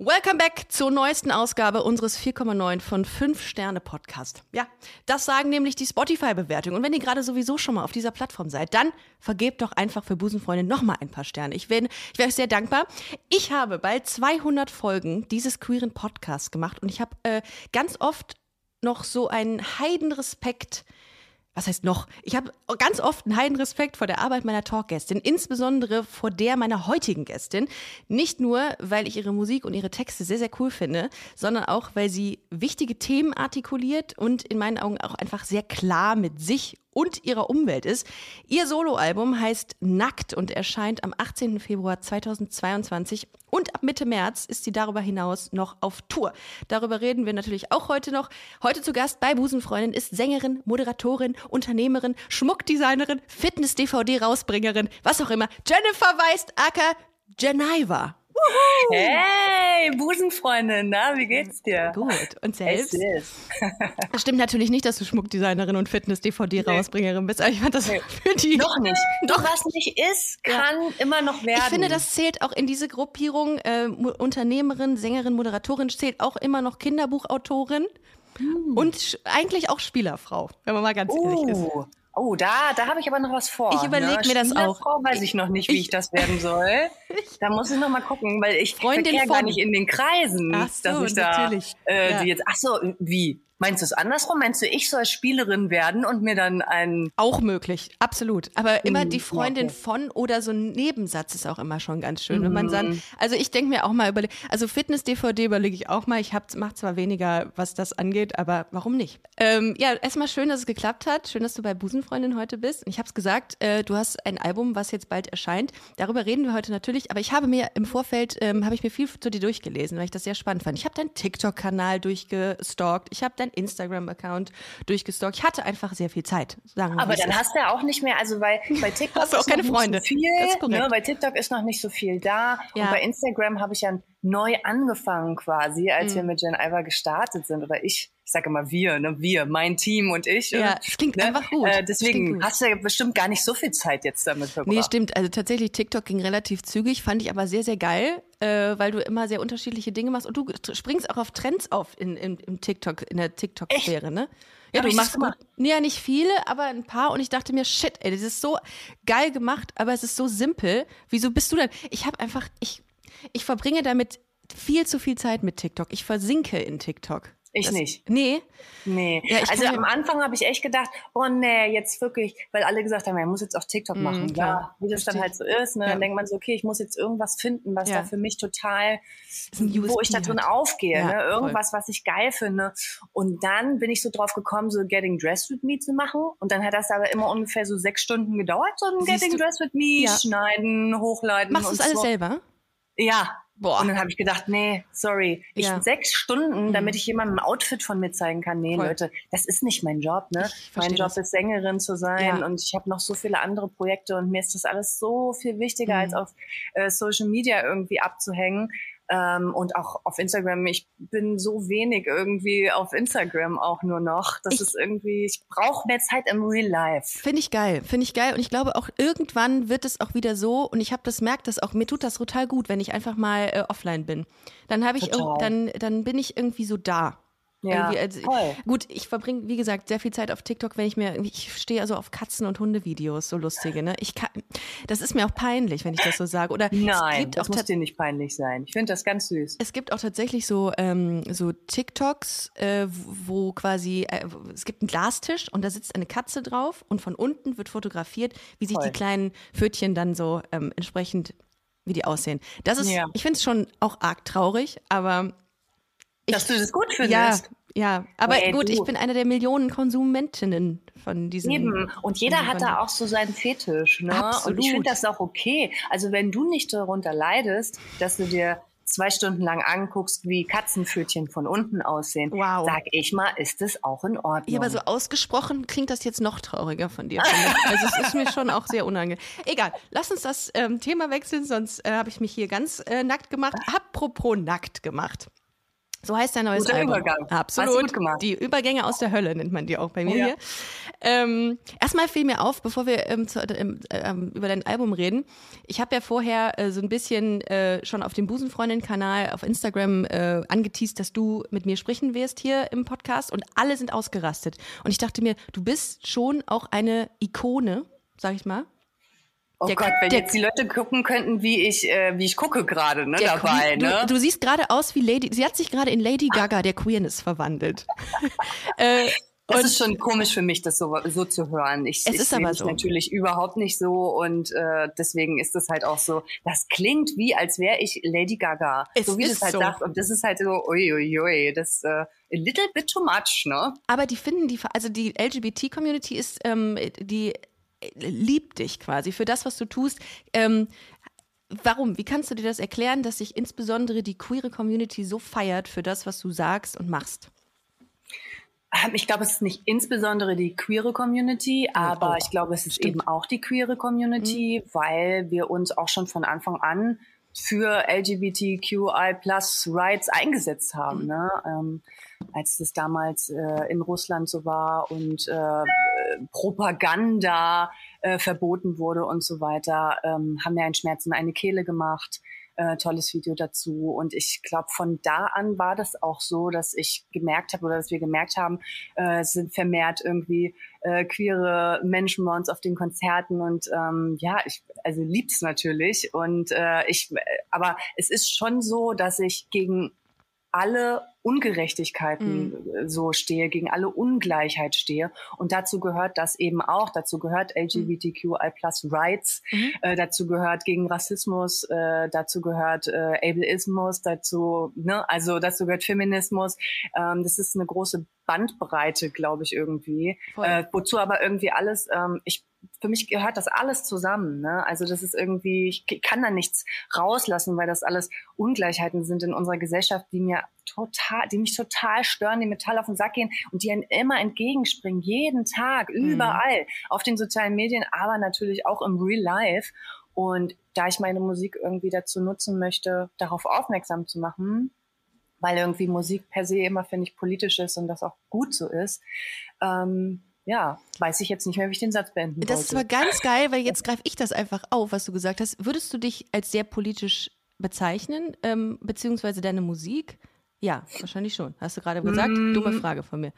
Welcome back zur neuesten Ausgabe unseres 4,9 von 5 Sterne Podcast. Ja, das sagen nämlich die Spotify-Bewertungen. Und wenn ihr gerade sowieso schon mal auf dieser Plattform seid, dann vergebt doch einfach für Busenfreunde nochmal ein paar Sterne. Ich wäre ich wär euch sehr dankbar. Ich habe bald 200 Folgen dieses queeren Podcasts gemacht und ich habe äh, ganz oft noch so einen Heidenrespekt was heißt noch? Ich habe ganz oft einen heiden Respekt vor der Arbeit meiner Talkgästin, insbesondere vor der meiner heutigen Gästin. Nicht nur, weil ich ihre Musik und ihre Texte sehr, sehr cool finde, sondern auch, weil sie wichtige Themen artikuliert und in meinen Augen auch einfach sehr klar mit sich und ihrer Umwelt ist. Ihr Soloalbum heißt Nackt und erscheint am 18. Februar 2022 und ab Mitte März ist sie darüber hinaus noch auf Tour. Darüber reden wir natürlich auch heute noch. Heute zu Gast bei Busenfreundin ist Sängerin, Moderatorin, Unternehmerin, Schmuckdesignerin, Fitness-DVD-Rausbringerin, was auch immer. Jennifer Weist, aka Geneva. Hey, Busenfreundin, na, wie geht's dir? Gut. Und selbst? Es stimmt natürlich nicht, dass du Schmuckdesignerin und Fitness-DVD-Rausbringerin bist, aber ich fand das nee. für die. Noch nicht. Doch, was nicht ist, kann ja. immer noch werden. Ich finde, das zählt auch in diese Gruppierung äh, Unternehmerin, Sängerin, Moderatorin, zählt auch immer noch Kinderbuchautorin. Hm. Und eigentlich auch Spielerfrau, wenn man mal ganz oh. ehrlich ist. Oh. Da, da habe ich aber noch was vor. Ich überlege ne? mir das auch. Frau weiß ich noch nicht, wie ich, ich das werden soll. da muss ich noch mal gucken, weil ich Freundin verkehre gar nicht in den Kreisen, ach so, dass ich da natürlich. Äh, ja. jetzt. Ach so, wie? Meinst du es andersrum? Meinst du, ich soll Spielerin werden und mir dann ein. Auch möglich, absolut. Aber immer die Freundin von oder so ein Nebensatz ist auch immer schon ganz schön. Mhm. Wenn man dann, mhm. also ich denke mir auch mal über, also Fitness-DVD überlege ich auch mal. Ich mache zwar weniger, was das angeht, aber warum nicht? Ähm, ja, erstmal schön, dass es geklappt hat. Schön, dass du bei Busenfreundin heute bist. Ich habe es gesagt, äh, du hast ein Album, was jetzt bald erscheint. Darüber reden wir heute natürlich. Aber ich habe mir im Vorfeld, ähm, habe ich mir viel zu dir durchgelesen, weil ich das sehr spannend fand. Ich habe deinen TikTok-Kanal durchgestalkt. Ich habe dein deinen Instagram-Account durchgestalkt. Ich hatte einfach sehr viel Zeit. Sagen Aber dann hast du ja auch nicht mehr, also bei, bei TikTok hast du auch keine Freunde. So viel, ne, bei TikTok ist noch nicht so viel da. Ja. Und bei Instagram habe ich ja neu angefangen quasi, als mhm. wir mit Jen Iver gestartet sind. Oder ich, ich sage immer wir, ne, wir, mein Team und ich. Ja, und, klingt ne, einfach gut. Äh, deswegen gut. hast du ja bestimmt gar nicht so viel Zeit jetzt damit verbracht. Nee, stimmt. Also tatsächlich, TikTok ging relativ zügig, fand ich aber sehr, sehr geil, äh, weil du immer sehr unterschiedliche Dinge machst und du springst auch auf Trends auf in, in, im TikTok, in der TikTok-Sphäre, ne? Ja, du machst gut. Nee, ja, nicht viele, aber ein paar. Und ich dachte mir, shit, ey, das ist so geil gemacht, aber es ist so simpel. Wieso bist du denn? Ich habe einfach, ich, ich verbringe damit viel zu viel Zeit mit TikTok. Ich versinke in TikTok. Ich das, nicht. Nee. Nee. Ja, also am Anfang habe ich echt gedacht, oh nee, jetzt wirklich, weil alle gesagt haben, er muss jetzt auch TikTok mm, machen. Klar. Ja, wie das dann halt so ist. Ne? Ja. Dann denkt man so, okay, ich muss jetzt irgendwas finden, was da für mich total, wo ich da drin halt. aufgehe. ne? Irgendwas, voll. was ich geil finde. Und dann bin ich so drauf gekommen, so Getting Dressed with Me zu machen. Und dann hat das aber immer ungefähr so sechs Stunden gedauert, so ein Getting du? Dressed with Me, schneiden, hochladen. Machst du das alles so. selber? Ja, Boah. Und dann habe ich gedacht, nee, sorry, ich ja. sechs Stunden, mhm. damit ich jemandem ein Outfit von mir zeigen kann. Nee, Voll. Leute, das ist nicht mein Job, ne? Mein Job das. ist Sängerin zu sein ja. und ich habe noch so viele andere Projekte und mir ist das alles so viel wichtiger, mhm. als auf äh, Social Media irgendwie abzuhängen. Ähm, und auch auf Instagram. Ich bin so wenig irgendwie auf Instagram auch nur noch. Das ich, ist irgendwie, ich brauche mehr Zeit im Real Life. Finde ich geil, finde ich geil. Und ich glaube auch irgendwann wird es auch wieder so. Und ich habe das merkt das auch. Mir tut das total gut, wenn ich einfach mal äh, offline bin. Dann habe ich, dann, dann bin ich irgendwie so da. Ja, also, voll. Gut, ich verbringe, wie gesagt, sehr viel Zeit auf TikTok, wenn ich mir, ich stehe also auf Katzen- und Hundevideos, so lustige, ne? Ich kann, das ist mir auch peinlich, wenn ich das so sage. Oder Nein, das muss dir nicht peinlich sein. Ich finde das ganz süß. Es gibt auch tatsächlich so, ähm, so TikToks, äh, wo quasi, äh, es gibt einen Glastisch und da sitzt eine Katze drauf und von unten wird fotografiert, wie sich voll. die kleinen Pfötchen dann so ähm, entsprechend, wie die aussehen. Das ist, ja. ich finde es schon auch arg traurig, aber ich, Dass du das gut findest. Ja, ja. Aber hey, gut, du. ich bin eine der Millionen Konsumentinnen von diesen. Eben. Und jeder hat da auch so seinen Fetisch. Ne? Absolut. Und ich finde das auch okay. Also wenn du nicht darunter leidest, dass du dir zwei Stunden lang anguckst, wie Katzenpfötchen von unten aussehen, wow. sag ich mal, ist es auch in Ordnung. Ja, aber so ausgesprochen klingt das jetzt noch trauriger von dir. also es ist mir schon auch sehr unangenehm. Egal, lass uns das ähm, Thema wechseln, sonst äh, habe ich mich hier ganz äh, nackt gemacht. Apropos nackt gemacht. So heißt dein neues Guter Album. Übergang. Absolut. Die Übergänge aus der Hölle nennt man die auch bei mir ja. hier. Ähm, erstmal fiel mir auf, bevor wir ähm, zu, ähm, ähm über dein Album reden. Ich habe ja vorher äh, so ein bisschen äh, schon auf dem Busenfreundin-Kanal auf Instagram äh, angeteased, dass du mit mir sprechen wirst hier im Podcast und alle sind ausgerastet. Und ich dachte mir, du bist schon auch eine Ikone, sag ich mal, Oh der, Gott, wenn der, jetzt die Leute gucken könnten, wie ich, äh, wie ich gucke gerade, ne, dabei, du, ne? Du, siehst gerade aus wie Lady, sie hat sich gerade in Lady Gaga der Queerness verwandelt. äh, das ist schon komisch für mich, das so, so zu hören. Ich, es ich ist aber so. natürlich überhaupt nicht so und äh, deswegen ist es halt auch so. Das klingt wie, als wäre ich Lady Gaga, es so wie du es halt so. sagst. Und das ist halt so, uiuiui, ui, ui, das äh, a little bit too much, ne? Aber die finden die, also die LGBT-Community ist ähm, die liebt dich quasi für das, was du tust. Ähm, warum? Wie kannst du dir das erklären, dass sich insbesondere die queere Community so feiert für das, was du sagst und machst? Ähm, ich glaube, es ist nicht insbesondere die queere Community, aber oh, ich glaube, es ist stimmt. eben auch die queere Community, mhm. weil wir uns auch schon von Anfang an für LGBTQI plus Rights eingesetzt haben. Mhm. Ne? Ähm, als es damals äh, in Russland so war und äh, Propaganda äh, verboten wurde und so weiter, ähm, haben wir Schmerz in eine Kehle gemacht. Äh, tolles Video dazu. Und ich glaube, von da an war das auch so, dass ich gemerkt habe oder dass wir gemerkt haben, äh, es sind vermehrt irgendwie äh, queere Menschen bei uns auf den Konzerten und ähm, ja, ich also lieb's natürlich und äh, ich, aber es ist schon so, dass ich gegen alle Ungerechtigkeiten mhm. so stehe, gegen alle Ungleichheit stehe. Und dazu gehört das eben auch. Dazu gehört LGBTQI plus Rights. Mhm. Äh, dazu gehört gegen Rassismus. Äh, dazu gehört äh, Ableismus. Dazu, ne, also dazu gehört Feminismus. Ähm, das ist eine große Bandbreite, glaube ich, irgendwie. Äh, wozu aber irgendwie alles, ähm, ich für mich gehört das alles zusammen. Ne? Also das ist irgendwie, ich kann da nichts rauslassen, weil das alles Ungleichheiten sind in unserer Gesellschaft, die mir total, die mich total stören, die Metall auf den Sack gehen und die immer entgegenspringen, jeden Tag, mhm. überall, auf den sozialen Medien, aber natürlich auch im Real Life. Und da ich meine Musik irgendwie dazu nutzen möchte, darauf aufmerksam zu machen, weil irgendwie Musik per se immer, finde ich, politisch ist und das auch gut so ist, ähm, ja, weiß ich jetzt nicht mehr, wie ich den Satz beenden Das ist aber ganz geil, weil jetzt greife ich das einfach auf, was du gesagt hast. Würdest du dich als sehr politisch bezeichnen, ähm, beziehungsweise deine Musik? Ja, wahrscheinlich schon. Hast du gerade gesagt? Mm. Dumme Frage von mir.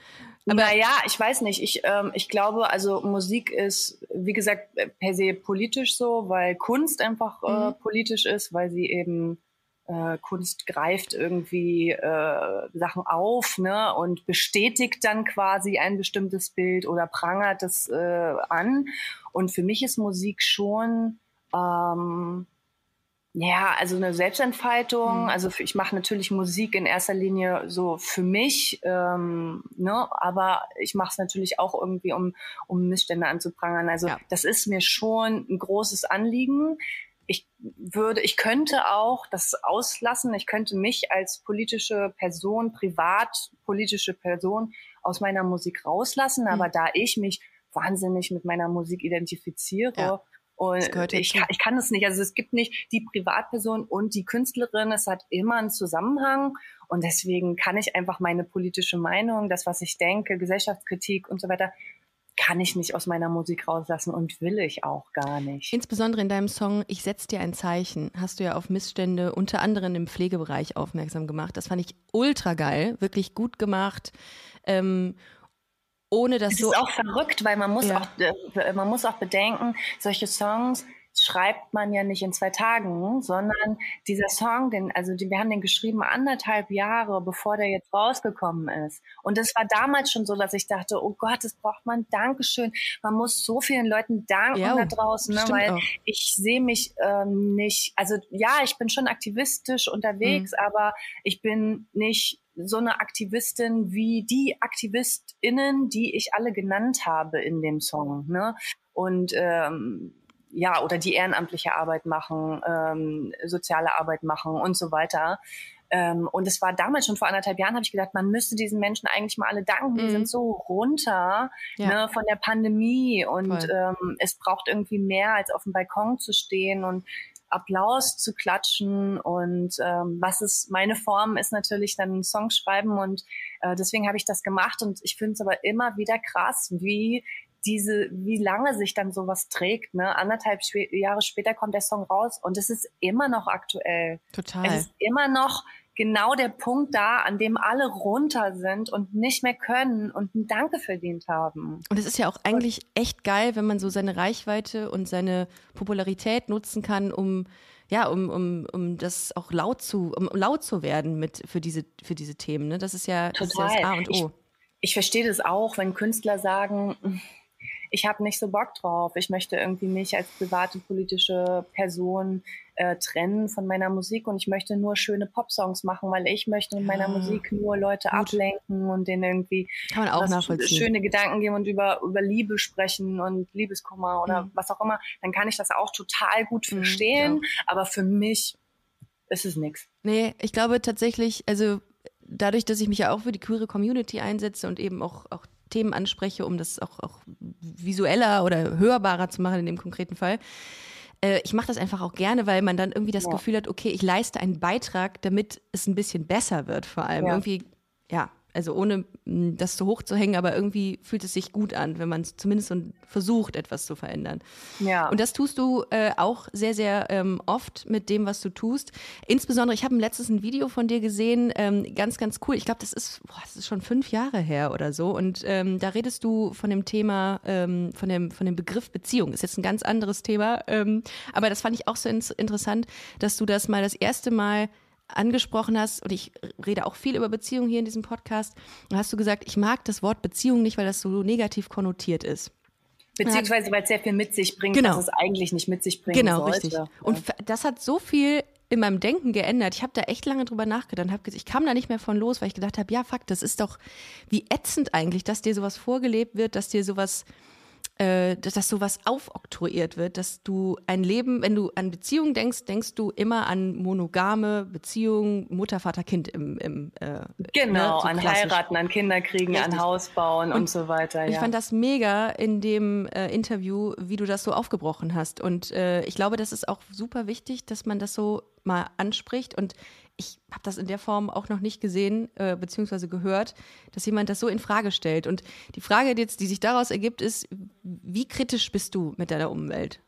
Aber naja, ich weiß nicht. Ich, ähm, ich glaube, also Musik ist, wie gesagt, per se politisch so, weil Kunst einfach äh, mhm. politisch ist, weil sie eben äh, Kunst greift irgendwie äh, Sachen auf ne, und bestätigt dann quasi ein bestimmtes Bild oder prangert es äh, an. Und für mich ist Musik schon ähm, ja, also eine Selbstentfaltung. Mhm. Also ich mache natürlich Musik in erster Linie so für mich, ähm, ne, aber ich mache es natürlich auch irgendwie, um, um Missstände anzuprangern. Also ja. das ist mir schon ein großes Anliegen ich würde, ich könnte auch das auslassen. Ich könnte mich als politische Person, privat politische Person aus meiner Musik rauslassen. Aber mhm. da ich mich wahnsinnig mit meiner Musik identifiziere, ja. Und ich, ich kann es nicht. Also es gibt nicht die Privatperson und die Künstlerin. Es hat immer einen Zusammenhang. Und deswegen kann ich einfach meine politische Meinung, das, was ich denke, Gesellschaftskritik und so weiter, kann ich nicht aus meiner Musik rauslassen und will ich auch gar nicht. Insbesondere in deinem Song Ich setz dir ein Zeichen hast du ja auf Missstände unter anderem im Pflegebereich aufmerksam gemacht. Das fand ich ultra geil, wirklich gut gemacht. Ähm, ohne dass das so. ist auch verrückt, weil man muss ja. auch, äh, man muss auch bedenken, solche Songs schreibt man ja nicht in zwei Tagen, sondern dieser Song, den, also die, wir haben den geschrieben anderthalb Jahre, bevor der jetzt rausgekommen ist. Und es war damals schon so, dass ich dachte, oh Gott, das braucht man Dankeschön. Man muss so vielen Leuten danken ja, da draußen, ne, weil auch. ich sehe mich ähm, nicht, also ja, ich bin schon aktivistisch unterwegs, mhm. aber ich bin nicht so eine Aktivistin wie die AktivistInnen, die ich alle genannt habe in dem Song. Ne? Und ähm, ja, oder die ehrenamtliche Arbeit machen, ähm, soziale Arbeit machen und so weiter. Ähm, und es war damals schon vor anderthalb Jahren, habe ich gedacht, man müsste diesen Menschen eigentlich mal alle danken. Die mhm. sind so runter ja. ne, von der Pandemie und ähm, es braucht irgendwie mehr, als auf dem Balkon zu stehen und Applaus zu klatschen. Und ähm, was ist meine Form, ist natürlich dann Songs schreiben und äh, deswegen habe ich das gemacht und ich finde es aber immer wieder krass, wie diese, wie lange sich dann sowas trägt, ne? Anderthalb Jahre später kommt der Song raus und es ist immer noch aktuell. Total. Es ist immer noch genau der Punkt da, an dem alle runter sind und nicht mehr können und ein Danke verdient haben. Und es ist ja auch eigentlich echt geil, wenn man so seine Reichweite und seine Popularität nutzen kann, um ja, um, um, um das auch laut zu, um laut zu werden mit für diese, für diese Themen. Ne? Das ist ja, das, ist ja das A und O. Ich, ich verstehe das auch, wenn Künstler sagen, ich habe nicht so Bock drauf. Ich möchte irgendwie mich als private politische Person äh, trennen von meiner Musik und ich möchte nur schöne Popsongs machen, weil ich möchte mit meiner ah, Musik nur Leute gut. ablenken und denen irgendwie Kann man auch nachvollziehen. schöne Gedanken geben und über, über Liebe sprechen und Liebeskummer oder mhm. was auch immer. Dann kann ich das auch total gut mhm, verstehen. Mhm, aber für mich ist es nichts. Nee, ich glaube tatsächlich, also dadurch, dass ich mich ja auch für die queere Community einsetze und eben auch, auch Themen anspreche, um das auch, auch visueller oder hörbarer zu machen in dem konkreten Fall. Äh, ich mache das einfach auch gerne, weil man dann irgendwie das ja. Gefühl hat, okay, ich leiste einen Beitrag, damit es ein bisschen besser wird, vor allem. Ja. Irgendwie, ja, also ohne mm, das zu hoch zu hängen, aber irgendwie fühlt es sich gut an, wenn man zumindest versucht, etwas zu verändern. Ja. Und das tust du äh, auch sehr, sehr ähm, oft mit dem, was du tust. Insbesondere, ich habe letztes ein Video von dir gesehen, ähm, ganz, ganz cool. Ich glaube, das ist, boah, das ist schon fünf Jahre her oder so. Und ähm, da redest du von dem Thema, ähm, von, dem, von dem Begriff Beziehung. Ist jetzt ein ganz anderes Thema. Ähm, aber das fand ich auch so in interessant, dass du das mal das erste Mal angesprochen hast, und ich rede auch viel über Beziehungen hier in diesem Podcast, hast du gesagt, ich mag das Wort Beziehung nicht, weil das so negativ konnotiert ist. Beziehungsweise, weil es sehr viel mit sich bringt, genau. was es eigentlich nicht mit sich bringen genau, sollte. Richtig. Und das hat so viel in meinem Denken geändert. Ich habe da echt lange drüber nachgedacht. Hab, ich kam da nicht mehr von los, weil ich gedacht habe, ja, fuck, das ist doch wie ätzend eigentlich, dass dir sowas vorgelebt wird, dass dir sowas äh, dass, dass sowas aufoktroyiert wird, dass du ein Leben, wenn du an Beziehungen denkst, denkst du immer an monogame Beziehungen, Mutter, Vater, Kind im, im äh, Genau, ne, so an heiraten, an Kinder kriegen, Richtig. an Haus bauen und, und, so weiter. Ja. Ich fand das mega in dem äh, Interview, wie du das so aufgebrochen hast. Und äh, ich glaube, das ist auch super wichtig, dass man das so mal anspricht. Und ich habe das in der Form auch noch nicht gesehen äh, bzw. gehört, dass jemand das so in Frage stellt. Und die Frage jetzt, die sich daraus ergibt, ist, wie kritisch bist du mit deiner Umwelt?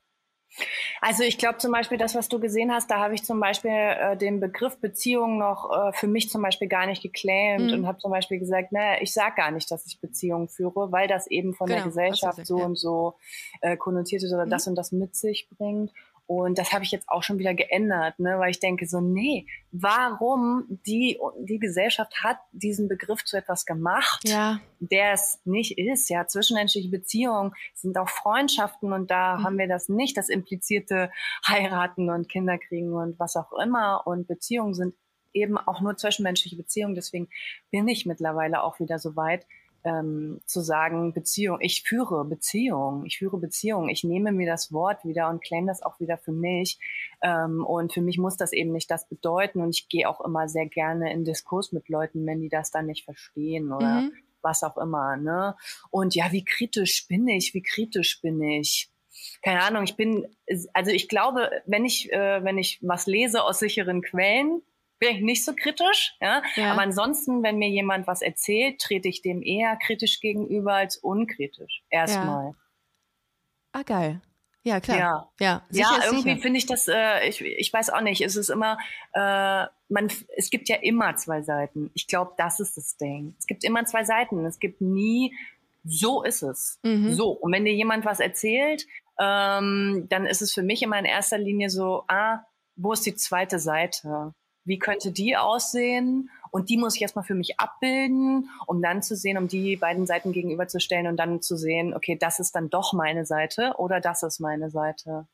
Also ich glaube zum Beispiel, das, was du gesehen hast, da habe ich zum Beispiel äh, den Begriff Beziehung noch äh, für mich zum Beispiel gar nicht geclaimed mhm. und habe zum Beispiel gesagt, naja, ich sage gar nicht, dass ich Beziehungen führe, weil das eben von genau, der Gesellschaft so ja. und so äh, konnotiert ist oder mhm. das und das mit sich bringt. Und das habe ich jetzt auch schon wieder geändert, ne, weil ich denke so, nee, warum die, die Gesellschaft hat diesen Begriff zu etwas gemacht, ja. der es nicht ist. Ja, zwischenmenschliche Beziehungen sind auch Freundschaften und da mhm. haben wir das nicht, das implizierte Heiraten und Kinderkriegen und was auch immer. Und Beziehungen sind eben auch nur zwischenmenschliche Beziehungen. Deswegen bin ich mittlerweile auch wieder so weit, ähm, zu sagen, Beziehung, ich führe Beziehung, ich führe Beziehung, ich nehme mir das Wort wieder und claim das auch wieder für mich. Ähm, und für mich muss das eben nicht das bedeuten. Und ich gehe auch immer sehr gerne in Diskurs mit Leuten, wenn die das dann nicht verstehen oder mhm. was auch immer. Ne? Und ja, wie kritisch bin ich? Wie kritisch bin ich? Keine Ahnung, ich bin, also ich glaube, wenn ich, äh, wenn ich was lese aus sicheren Quellen, bin ich nicht so kritisch. Ja? ja? Aber ansonsten, wenn mir jemand was erzählt, trete ich dem eher kritisch gegenüber als unkritisch. Erstmal. Ja. Ah, geil. Ja, klar. Ja, ja, ja irgendwie finde ich das, äh, ich, ich weiß auch nicht, es ist immer, äh, man, es gibt ja immer zwei Seiten. Ich glaube, das ist das Ding. Es gibt immer zwei Seiten. Es gibt nie, so ist es. Mhm. So. Und wenn dir jemand was erzählt, ähm, dann ist es für mich immer in erster Linie so, ah, wo ist die zweite Seite? Wie könnte die aussehen? Und die muss ich erstmal für mich abbilden, um dann zu sehen, um die beiden Seiten gegenüberzustellen und dann zu sehen, okay, das ist dann doch meine Seite oder das ist meine Seite.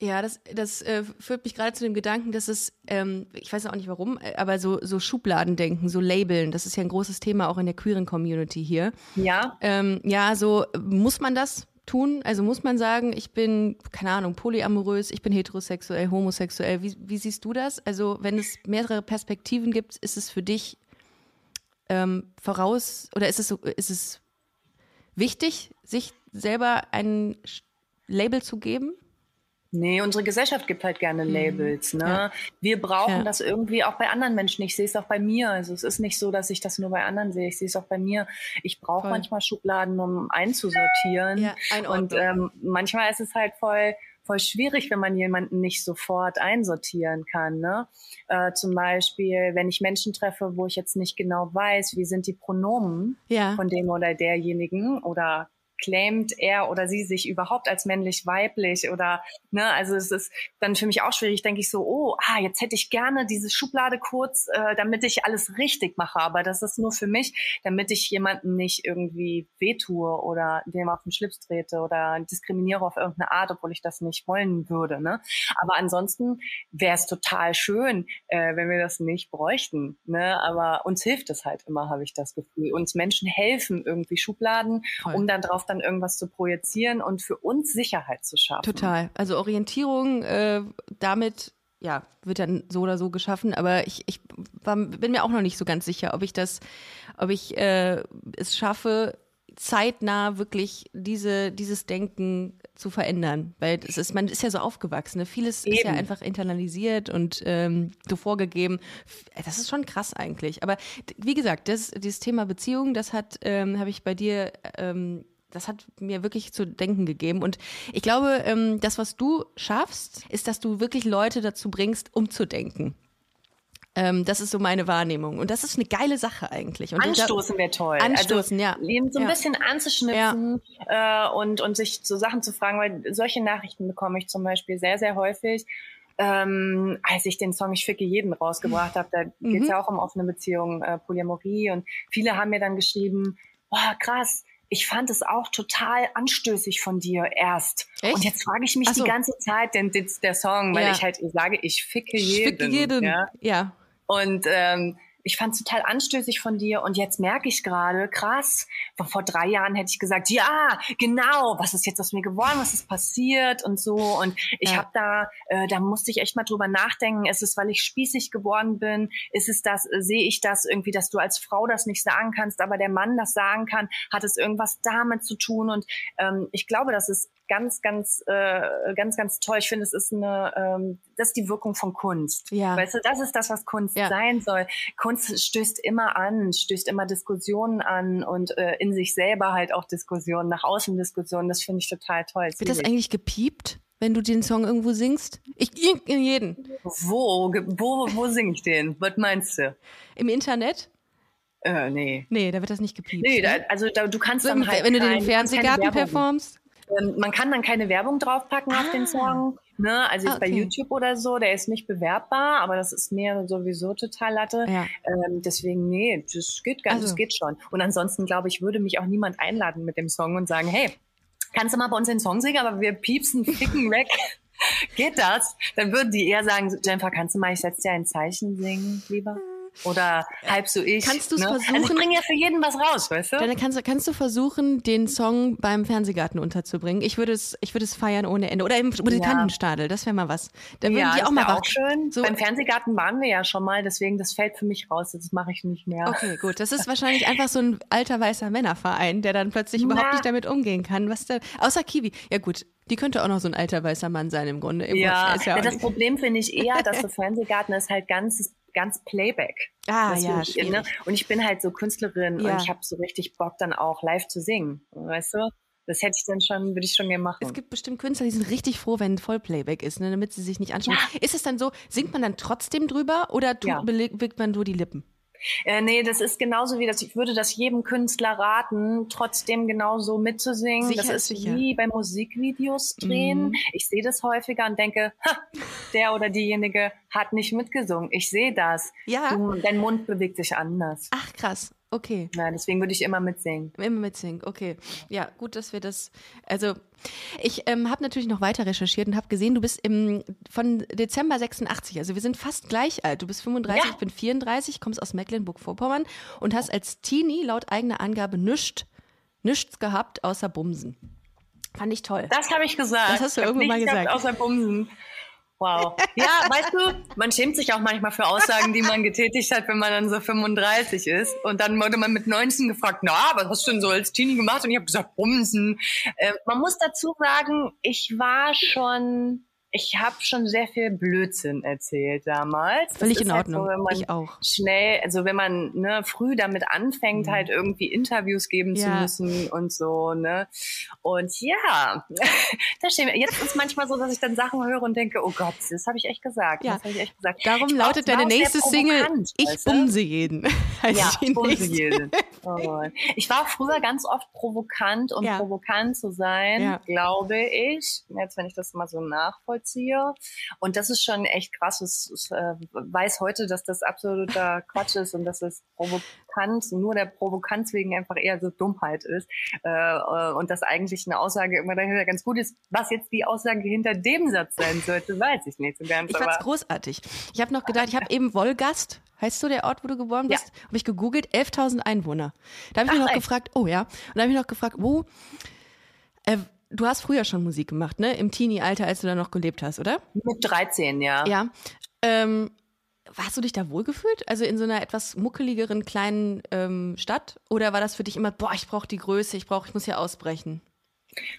Ja, das, das äh, führt mich gerade zu dem Gedanken, dass es, ähm, ich weiß auch nicht warum, äh, aber so, so Schubladendenken, so Labeln, das ist ja ein großes Thema auch in der queeren Community hier. Ja. Ähm, ja, so muss man das? Tun? Also muss man sagen, ich bin, keine Ahnung, polyamorös, ich bin heterosexuell, homosexuell. Wie, wie siehst du das? Also wenn es mehrere Perspektiven gibt, ist es für dich ähm, voraus oder ist es, ist es wichtig, sich selber ein Label zu geben? Nee, unsere Gesellschaft gibt halt gerne mhm. Labels. Ne? Ja. Wir brauchen ja. das irgendwie auch bei anderen Menschen. Ich sehe es auch bei mir. Also es ist nicht so, dass ich das nur bei anderen sehe. Ich sehe es auch bei mir. Ich brauche manchmal Schubladen, um einzusortieren. Ja, Und ähm, manchmal ist es halt voll voll schwierig, wenn man jemanden nicht sofort einsortieren kann. Ne? Äh, zum Beispiel, wenn ich Menschen treffe, wo ich jetzt nicht genau weiß, wie sind die Pronomen ja. von dem oder derjenigen oder claimt er oder sie sich überhaupt als männlich-weiblich oder, ne, also es ist dann für mich auch schwierig, denke ich so, oh, ah, jetzt hätte ich gerne diese Schublade kurz, äh, damit ich alles richtig mache, aber das ist nur für mich, damit ich jemanden nicht irgendwie wehtue oder dem auf den Schlips trete oder diskriminiere auf irgendeine Art, obwohl ich das nicht wollen würde, ne, aber ansonsten wäre es total schön, äh, wenn wir das nicht bräuchten, ne, aber uns hilft es halt immer, habe ich das Gefühl, uns Menschen helfen irgendwie Schubladen, Voll. um dann drauf dann irgendwas zu projizieren und für uns Sicherheit zu schaffen. Total. Also Orientierung äh, damit ja, wird dann so oder so geschaffen, aber ich, ich war, bin mir auch noch nicht so ganz sicher, ob ich das, ob ich äh, es schaffe, zeitnah wirklich diese, dieses Denken zu verändern. Weil es ist, man ist ja so aufgewachsen. Ne? Vieles Eben. ist ja einfach internalisiert und ähm, so vorgegeben. Das ist schon krass eigentlich. Aber wie gesagt, das, dieses Thema Beziehung, das hat, ähm, habe ich bei dir ähm, das hat mir wirklich zu denken gegeben. Und ich glaube, ähm, das, was du schaffst, ist, dass du wirklich Leute dazu bringst, umzudenken. Ähm, das ist so meine Wahrnehmung. Und das ist eine geile Sache eigentlich. Und anstoßen wäre toll. Anstoßen, also, ja. so ein ja. bisschen anzuschnipsen ja. äh, und, und sich so Sachen zu fragen, weil solche Nachrichten bekomme ich zum Beispiel sehr, sehr häufig. Ähm, als ich den Song Ich ficke jeden rausgebracht habe, da mhm. geht es ja auch um offene Beziehungen, äh, Polyamorie und viele haben mir dann geschrieben, boah, krass, ich fand es auch total anstößig von dir erst. Echt? Und jetzt frage ich mich so. die ganze Zeit, denn der Song, weil ja. ich halt sage, ich ficke jeden. Ich ficke jeden. Ja. ja. Und ähm, ich fand es total anstößig von dir und jetzt merke ich gerade, krass, vor drei Jahren hätte ich gesagt, ja, genau, was ist jetzt aus mir geworden, was ist passiert und so. Und ich ja. habe da, äh, da musste ich echt mal drüber nachdenken, ist es, weil ich spießig geworden bin, ist es das, äh, sehe ich das irgendwie, dass du als Frau das nicht sagen kannst, aber der Mann das sagen kann, hat es irgendwas damit zu tun? Und ähm, ich glaube, das ist ganz, ganz, äh, ganz, ganz toll. Ich finde, es ist eine, ähm, das ist die Wirkung von Kunst. Ja. Weißt du, das ist das, was Kunst ja. sein soll. Kunst stößt immer an, stößt immer Diskussionen an und äh, in sich selber halt auch Diskussionen, nach außen Diskussionen. Das finde ich total toll. Wird das eigentlich gepiept? wenn du den Song irgendwo singst? Ich in jeden. Wo, wo, wo singe ich den? Was meinst du? Im Internet? Äh, nee. Nee, da wird das nicht gepiept. Nee, da, also da, du kannst so, dann halt Wenn du den im Fernsehgarten performst? Ähm, man kann dann keine Werbung draufpacken ah. auf den ah. Song. Ne? Also jetzt okay. bei YouTube oder so, der ist nicht bewerbbar, aber das ist mir sowieso total Latte. Ja. Ähm, deswegen, nee, das geht ganz, also. das geht schon. Und ansonsten, glaube ich, würde mich auch niemand einladen mit dem Song und sagen, hey, kannst du mal bei uns den Song singen, aber wir piepsen, ficken weg. geht das? Dann würden die eher sagen, Jennifer, kannst du mal, ich setze dir ein Zeichen singen, lieber? Oder halb so ich. Kannst du es ne? versuchen? Also ich bringe ja für jeden was raus, weißt du? Dann kannst, kannst du versuchen, den Song beim Fernsehgarten unterzubringen. Ich würde es, ich würde es feiern ohne Ende. Oder im Musikantenstadel, ja. das wäre mal was. Da würden ja, die auch mal auch schön. So. Beim Fernsehgarten waren wir ja schon mal, deswegen das fällt für mich raus. Das mache ich nicht mehr. Okay, gut. Das ist wahrscheinlich einfach so ein alter weißer Männerverein, der dann plötzlich Na. überhaupt nicht damit umgehen kann. Was da, außer Kiwi. Ja gut, die könnte auch noch so ein alter weißer Mann sein im Grunde. Im ja, ja, das Problem finde ich eher, dass der Fernsehgarten ist halt ganz ganz Playback. Ah, ja, ich, ne? Und ich bin halt so Künstlerin ja. und ich habe so richtig Bock dann auch live zu singen, weißt du? Das hätte ich dann schon, würde ich schon gerne machen. Es gibt bestimmt Künstler, die sind richtig froh, wenn Vollplayback ist, ne, damit sie sich nicht anschauen. Ja. Ist es dann so, singt man dann trotzdem drüber oder tut, ja. bewegt man nur die Lippen? Äh, nee, das ist genauso wie das. Ich würde das jedem Künstler raten, trotzdem genauso mitzusingen. Sicher das ist sicher. wie bei Musikvideos drehen. Mhm. Ich sehe das häufiger und denke, ha, der oder diejenige hat nicht mitgesungen. Ich sehe das. Ja. Du, dein Mund bewegt sich anders. Ach krass. Okay. Ja, deswegen würde ich immer mitsingen. Immer mitsingen, okay. Ja, gut, dass wir das. Also, ich ähm, habe natürlich noch weiter recherchiert und habe gesehen, du bist im, von Dezember 86, also wir sind fast gleich alt. Du bist 35, ja. ich bin 34, kommst aus Mecklenburg-Vorpommern und hast als Teenie laut eigener Angabe nichts nichts gehabt außer Bumsen. Fand ich toll. Das habe ich gesagt. Das hast du irgendwann mal gesagt. Außer Bumsen. Wow. Ja, weißt du, man schämt sich auch manchmal für Aussagen, die man getätigt hat, wenn man dann so 35 ist. Und dann wurde man mit 19 gefragt, na, was hast du denn so als Teenie gemacht? Und ich habe gesagt, Bumsen. Äh, man muss dazu sagen, ich war schon ich habe schon sehr viel Blödsinn erzählt damals. Völlig in Ordnung. Halt so, ich auch. Schnell, also wenn man ne, früh damit anfängt, mhm. halt irgendwie Interviews geben ja. zu müssen und so, ne? Und ja, da stehen wir. Jetzt ist manchmal so, dass ich dann Sachen höre und denke, oh Gott, das habe ich echt gesagt. Ja. Das habe ich echt gesagt. Darum ich lautet deine nächste Single, ich bumse jeden. ja, bumse jeden. Oh ich war früher ganz oft provokant und ja. provokant zu sein, ja. glaube ich. Jetzt, wenn ich das mal so nachvollziehe. Und das ist schon echt krass. Ich, ich äh, weiß heute, dass das absoluter Quatsch ist und dass es provokant, nur der Provokanz wegen einfach eher so Dummheit ist. Äh, äh, und dass eigentlich eine Aussage immer dahinter ganz gut ist. Was jetzt die Aussage hinter dem Satz sein sollte, weiß ich nicht so ganz. Ich fand's großartig. Ich habe noch gedacht, ich habe eben Wolgast, heißt du der Ort, wo du geboren bist? Ja. Habe ich gegoogelt, 11.000 Einwohner. Da habe ich mich noch echt? gefragt, oh ja, und da habe ich noch gefragt, wo, äh, du hast früher schon Musik gemacht, ne? Im Teenie-Alter, als du da noch gelebt hast, oder? Mit 13, ja. Ja. Ähm, hast du dich da wohlgefühlt? Also in so einer etwas muckeligeren kleinen ähm, Stadt? Oder war das für dich immer, boah, ich brauche die Größe, ich brauche, ich muss hier ausbrechen?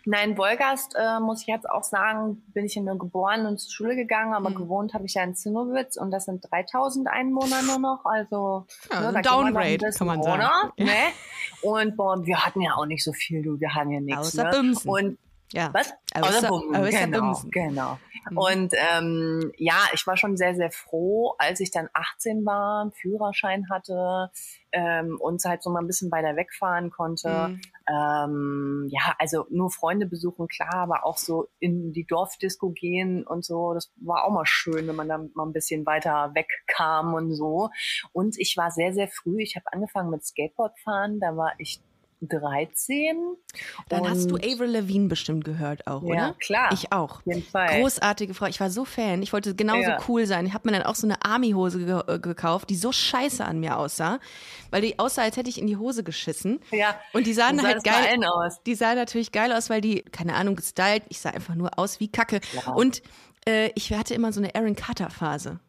Nein, Wolgast, äh, muss ich jetzt auch sagen, bin ich nur geboren und zur Schule gegangen, aber mhm. gewohnt habe ich ja in Zinnowitz und das sind 3000 Einwohner nur noch, also ja, ne, Downgrade, kann, kann man sagen. Ja. Ne? Und boah, wir hatten ja auch nicht so viel, du, wir haben ja nichts. Außer ne? Bimsen. Und ja. Was? Außer, Bumsen, außer genau, Bumsen. genau. Mhm. Und ähm, ja, ich war schon sehr, sehr froh, als ich dann 18 war, einen Führerschein hatte ähm, und halt so mal ein bisschen weiter wegfahren konnte. Mhm. Ähm, ja, also nur Freunde besuchen, klar, aber auch so in die Dorfdisco gehen und so. Das war auch mal schön, wenn man dann mal ein bisschen weiter wegkam und so. Und ich war sehr, sehr früh. Ich habe angefangen mit Skateboardfahren. Da war ich 13. Dann hast du Avril Lavigne bestimmt gehört auch, oder? Ja, klar. Ich auch. Großartige Frau. Ich war so Fan. Ich wollte genauso ja. cool sein. Ich habe mir dann auch so eine Army-Hose ge äh, gekauft, die so scheiße an mir aussah, weil die aussah, als hätte ich in die Hose geschissen. Ja. Und die sahen halt geil aus. Die sahen natürlich geil aus, weil die, keine Ahnung, gestylt. Ich sah einfach nur aus wie Kacke. Ja. Und äh, ich hatte immer so eine Aaron Carter-Phase.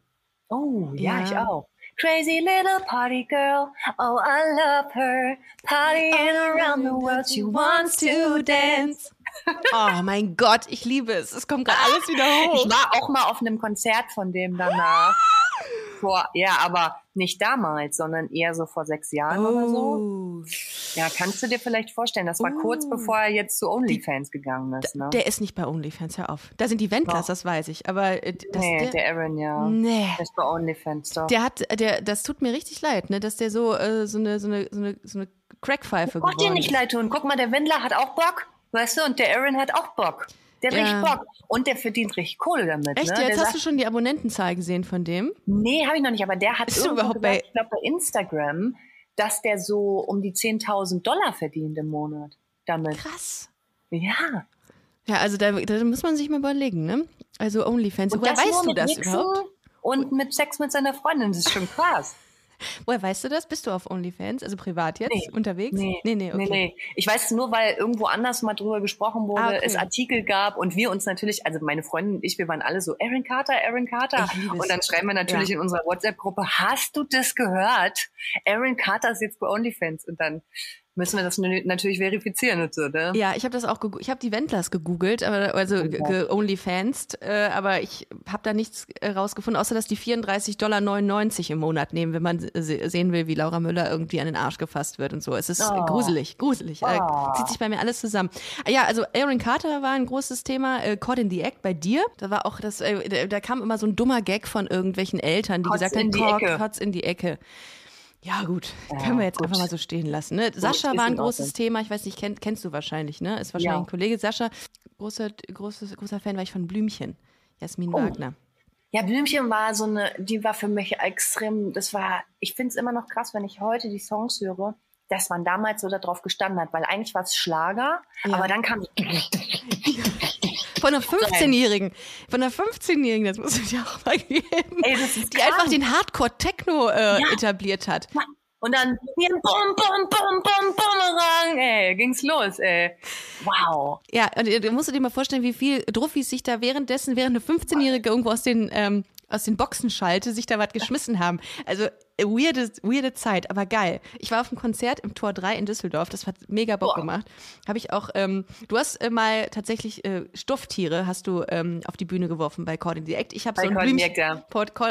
Oh, ja, ich auch. Crazy little party girl, oh I love her. Partying around the world, she wants to dance. Oh mein Gott, ich liebe es. Es kommt gerade alles wieder hoch. Ich war auch mal auf einem Konzert von dem danach vor, ja, aber nicht damals, sondern eher so vor sechs Jahren oh. oder so. Oh. Ja, kannst du dir vielleicht vorstellen, das war oh. kurz bevor er jetzt zu OnlyFans gegangen ist. Ne? Der ist nicht bei OnlyFans, hör auf. Da sind die Wendlers, das weiß ich. Aber äh, das, nee, der, der Aaron, ja. Nee. Der ist bei OnlyFans, doch. Der hat, der, das tut mir richtig leid, ne, dass der so, äh, so eine, so eine, so eine, so eine Crackpfeife geworden ist. dir nicht leid tun. Guck mal, der Wendler hat auch Bock, weißt du, und der Aaron hat auch Bock. Der hat ja. richtig Bock. Und der verdient richtig Kohle damit. Echt? Ne? Jetzt der hast sagt, du schon die Abonnentenzahl gesehen von dem? Nee, habe ich noch nicht. Aber der hat überhaupt gesagt, bei, ich glaube bei Instagram, dass der so um die 10.000 Dollar verdient im Monat damit. Krass. Ja. Ja, also da, da muss man sich mal überlegen, ne? Also OnlyFans. Woher weißt du das überhaupt? Und mit Sex mit seiner Freundin, das ist schon krass. Woher weißt du das? Bist du auf OnlyFans, also privat jetzt nee. unterwegs? Nee, nee, nee, okay. nee, nee. Ich weiß es nur, weil irgendwo anders mal drüber gesprochen wurde, ah, okay. es Artikel gab und wir uns natürlich, also meine Freundin und ich, wir waren alle so, Aaron Carter, Aaron Carter. Und dann schreiben wir natürlich ja. in unserer WhatsApp-Gruppe, hast du das gehört? Aaron Carter ist jetzt bei OnlyFans. Und dann müssen wir das natürlich verifizieren und so, ne? Ja, ich habe das auch ich habe die Wendlers gegoogelt, aber also okay. OnlyFans, äh, aber ich habe da nichts äh, rausgefunden, außer dass die 34,99 Dollar im Monat nehmen, wenn man se sehen will, wie Laura Müller irgendwie an den Arsch gefasst wird und so. Es ist oh. gruselig, gruselig. Oh. Äh, zieht sich bei mir alles zusammen. Ah, ja, also Aaron Carter war ein großes Thema. Äh, Caught in the Act bei dir, da war auch das, äh, da kam immer so ein dummer Gag von irgendwelchen Eltern, die Kotz gesagt haben, Kotz in die Ecke. Ja, gut. Ja, Können wir jetzt gut. einfach mal so stehen lassen. Ne? Sascha war ein großes Thema. Ich weiß nicht, kenn, kennst du wahrscheinlich, ne? Ist wahrscheinlich ja. ein Kollege. Sascha, großer, großer, großer Fan war ich von Blümchen. Jasmin oh. Wagner. Ja, Blümchen war so eine, die war für mich extrem, das war, ich finde es immer noch krass, wenn ich heute die Songs höre, dass man damals so darauf gestanden hat, weil eigentlich war es Schlager, ja. aber dann kam von einer 15-Jährigen, von einer 15-Jährigen, das muss ich dir auch mal geben, Ey, die krank. einfach den Hardcore-Techno äh, ja. etabliert hat. Und dann bum, bum, bum, bum, Bumerang, ey, ging's los, ey. Wow. Ja, und du musst dir mal vorstellen, wie viel Druffis sich da währenddessen, während eine 15-Jährige irgendwo aus den ähm, aus den Boxen schalte, sich da was geschmissen haben. Also äh, weirde, weirde Zeit, aber geil. Ich war auf einem Konzert im Tor 3 in Düsseldorf, das hat mega Bock Boah. gemacht. Habe ich auch, ähm, du hast äh, mal tatsächlich äh, Stofftiere, hast du ähm, auf die Bühne geworfen bei Cordon Direct. Ich habe so, Blümchen,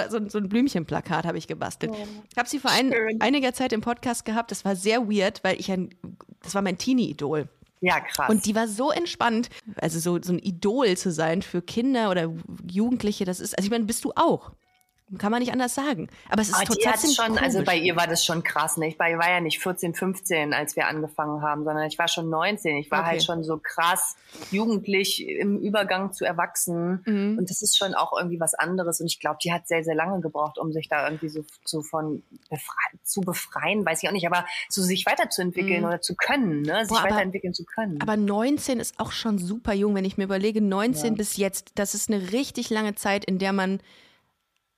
so, so ein Blümchenplakat habe ich gebastelt. Oh, ich habe sie vor ein, einiger Zeit im Podcast gehabt, das war sehr weird, weil ich ein, das war mein Teenie-Idol. Ja, krass. Und die war so entspannt, also so, so ein Idol zu sein für Kinder oder Jugendliche, das ist, also ich meine, bist du auch. Kann man nicht anders sagen. Aber es ist Aber trotzdem schon, komisch. also bei ihr war das schon krass. Ne? Ich war, war ja nicht 14, 15, als wir angefangen haben, sondern ich war schon 19. Ich war halt okay. halt schon so krass jugendlich im Übergang zu erwachsen. Mhm. Und das ist schon auch irgendwie was anderes. Und ich glaube, die hat sehr, sehr lange gebraucht, um sich da irgendwie so, so von befre zu befreien, weiß ich auch nicht, aber so sich weiterzuentwickeln mhm. oder zu können, ne? sich Boah, aber, weiterentwickeln zu können. Aber 19 ist auch schon super jung, wenn ich mir überlege, 19 ja. bis jetzt, das ist eine richtig lange Zeit, in der man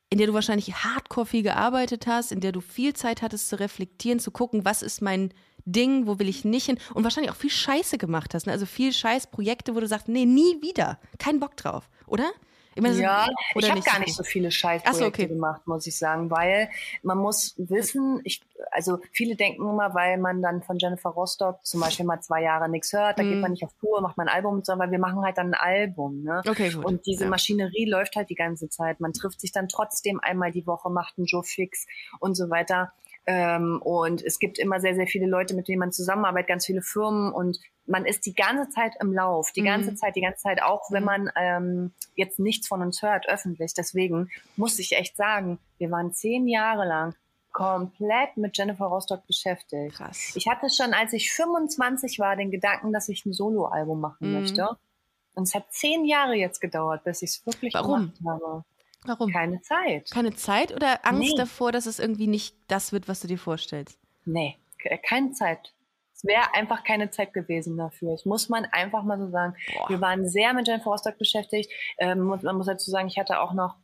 in der du wahrscheinlich hardcore viel gearbeitet hast, in der du viel Zeit hattest zu reflektieren, zu gucken, was ist mein Ding, wo will ich nicht hin und wahrscheinlich auch viel Scheiße gemacht hast. Ne? Also viel Scheißprojekte, wo du sagst, nee, nie wieder, kein Bock drauf, oder? Ich meine, ja, ich habe gar nicht so viele Scheißprojekte so, okay. gemacht, muss ich sagen, weil man muss wissen, ich, also viele denken immer, weil man dann von Jennifer Rostock zum Beispiel mal zwei Jahre nichts hört, da mm. geht man nicht auf Tour, macht man ein Album und so, weil wir machen halt dann ein Album. Ne? Okay, gut. Und diese ja. Maschinerie läuft halt die ganze Zeit. Man trifft sich dann trotzdem einmal die Woche, macht einen Joe Fix und so weiter. Ähm, und es gibt immer sehr, sehr viele Leute, mit denen man zusammenarbeitet, ganz viele Firmen und man ist die ganze Zeit im Lauf, die ganze mhm. Zeit, die ganze Zeit, auch wenn mhm. man ähm, jetzt nichts von uns hört öffentlich. Deswegen muss ich echt sagen, wir waren zehn Jahre lang komplett mit Jennifer Rostock beschäftigt. Krass. Ich hatte schon, als ich 25 war, den Gedanken, dass ich ein Soloalbum machen mhm. möchte. Und es hat zehn Jahre jetzt gedauert, bis ich es wirklich Warum? gemacht habe. Warum? Keine Zeit. Keine Zeit oder Angst nee. davor, dass es irgendwie nicht das wird, was du dir vorstellst? Nee, keine Zeit. Es wäre einfach keine Zeit gewesen dafür. Das muss man einfach mal so sagen. Boah. Wir waren sehr mit Jennifer Rostock beschäftigt. Ähm, man muss dazu sagen, ich hatte auch noch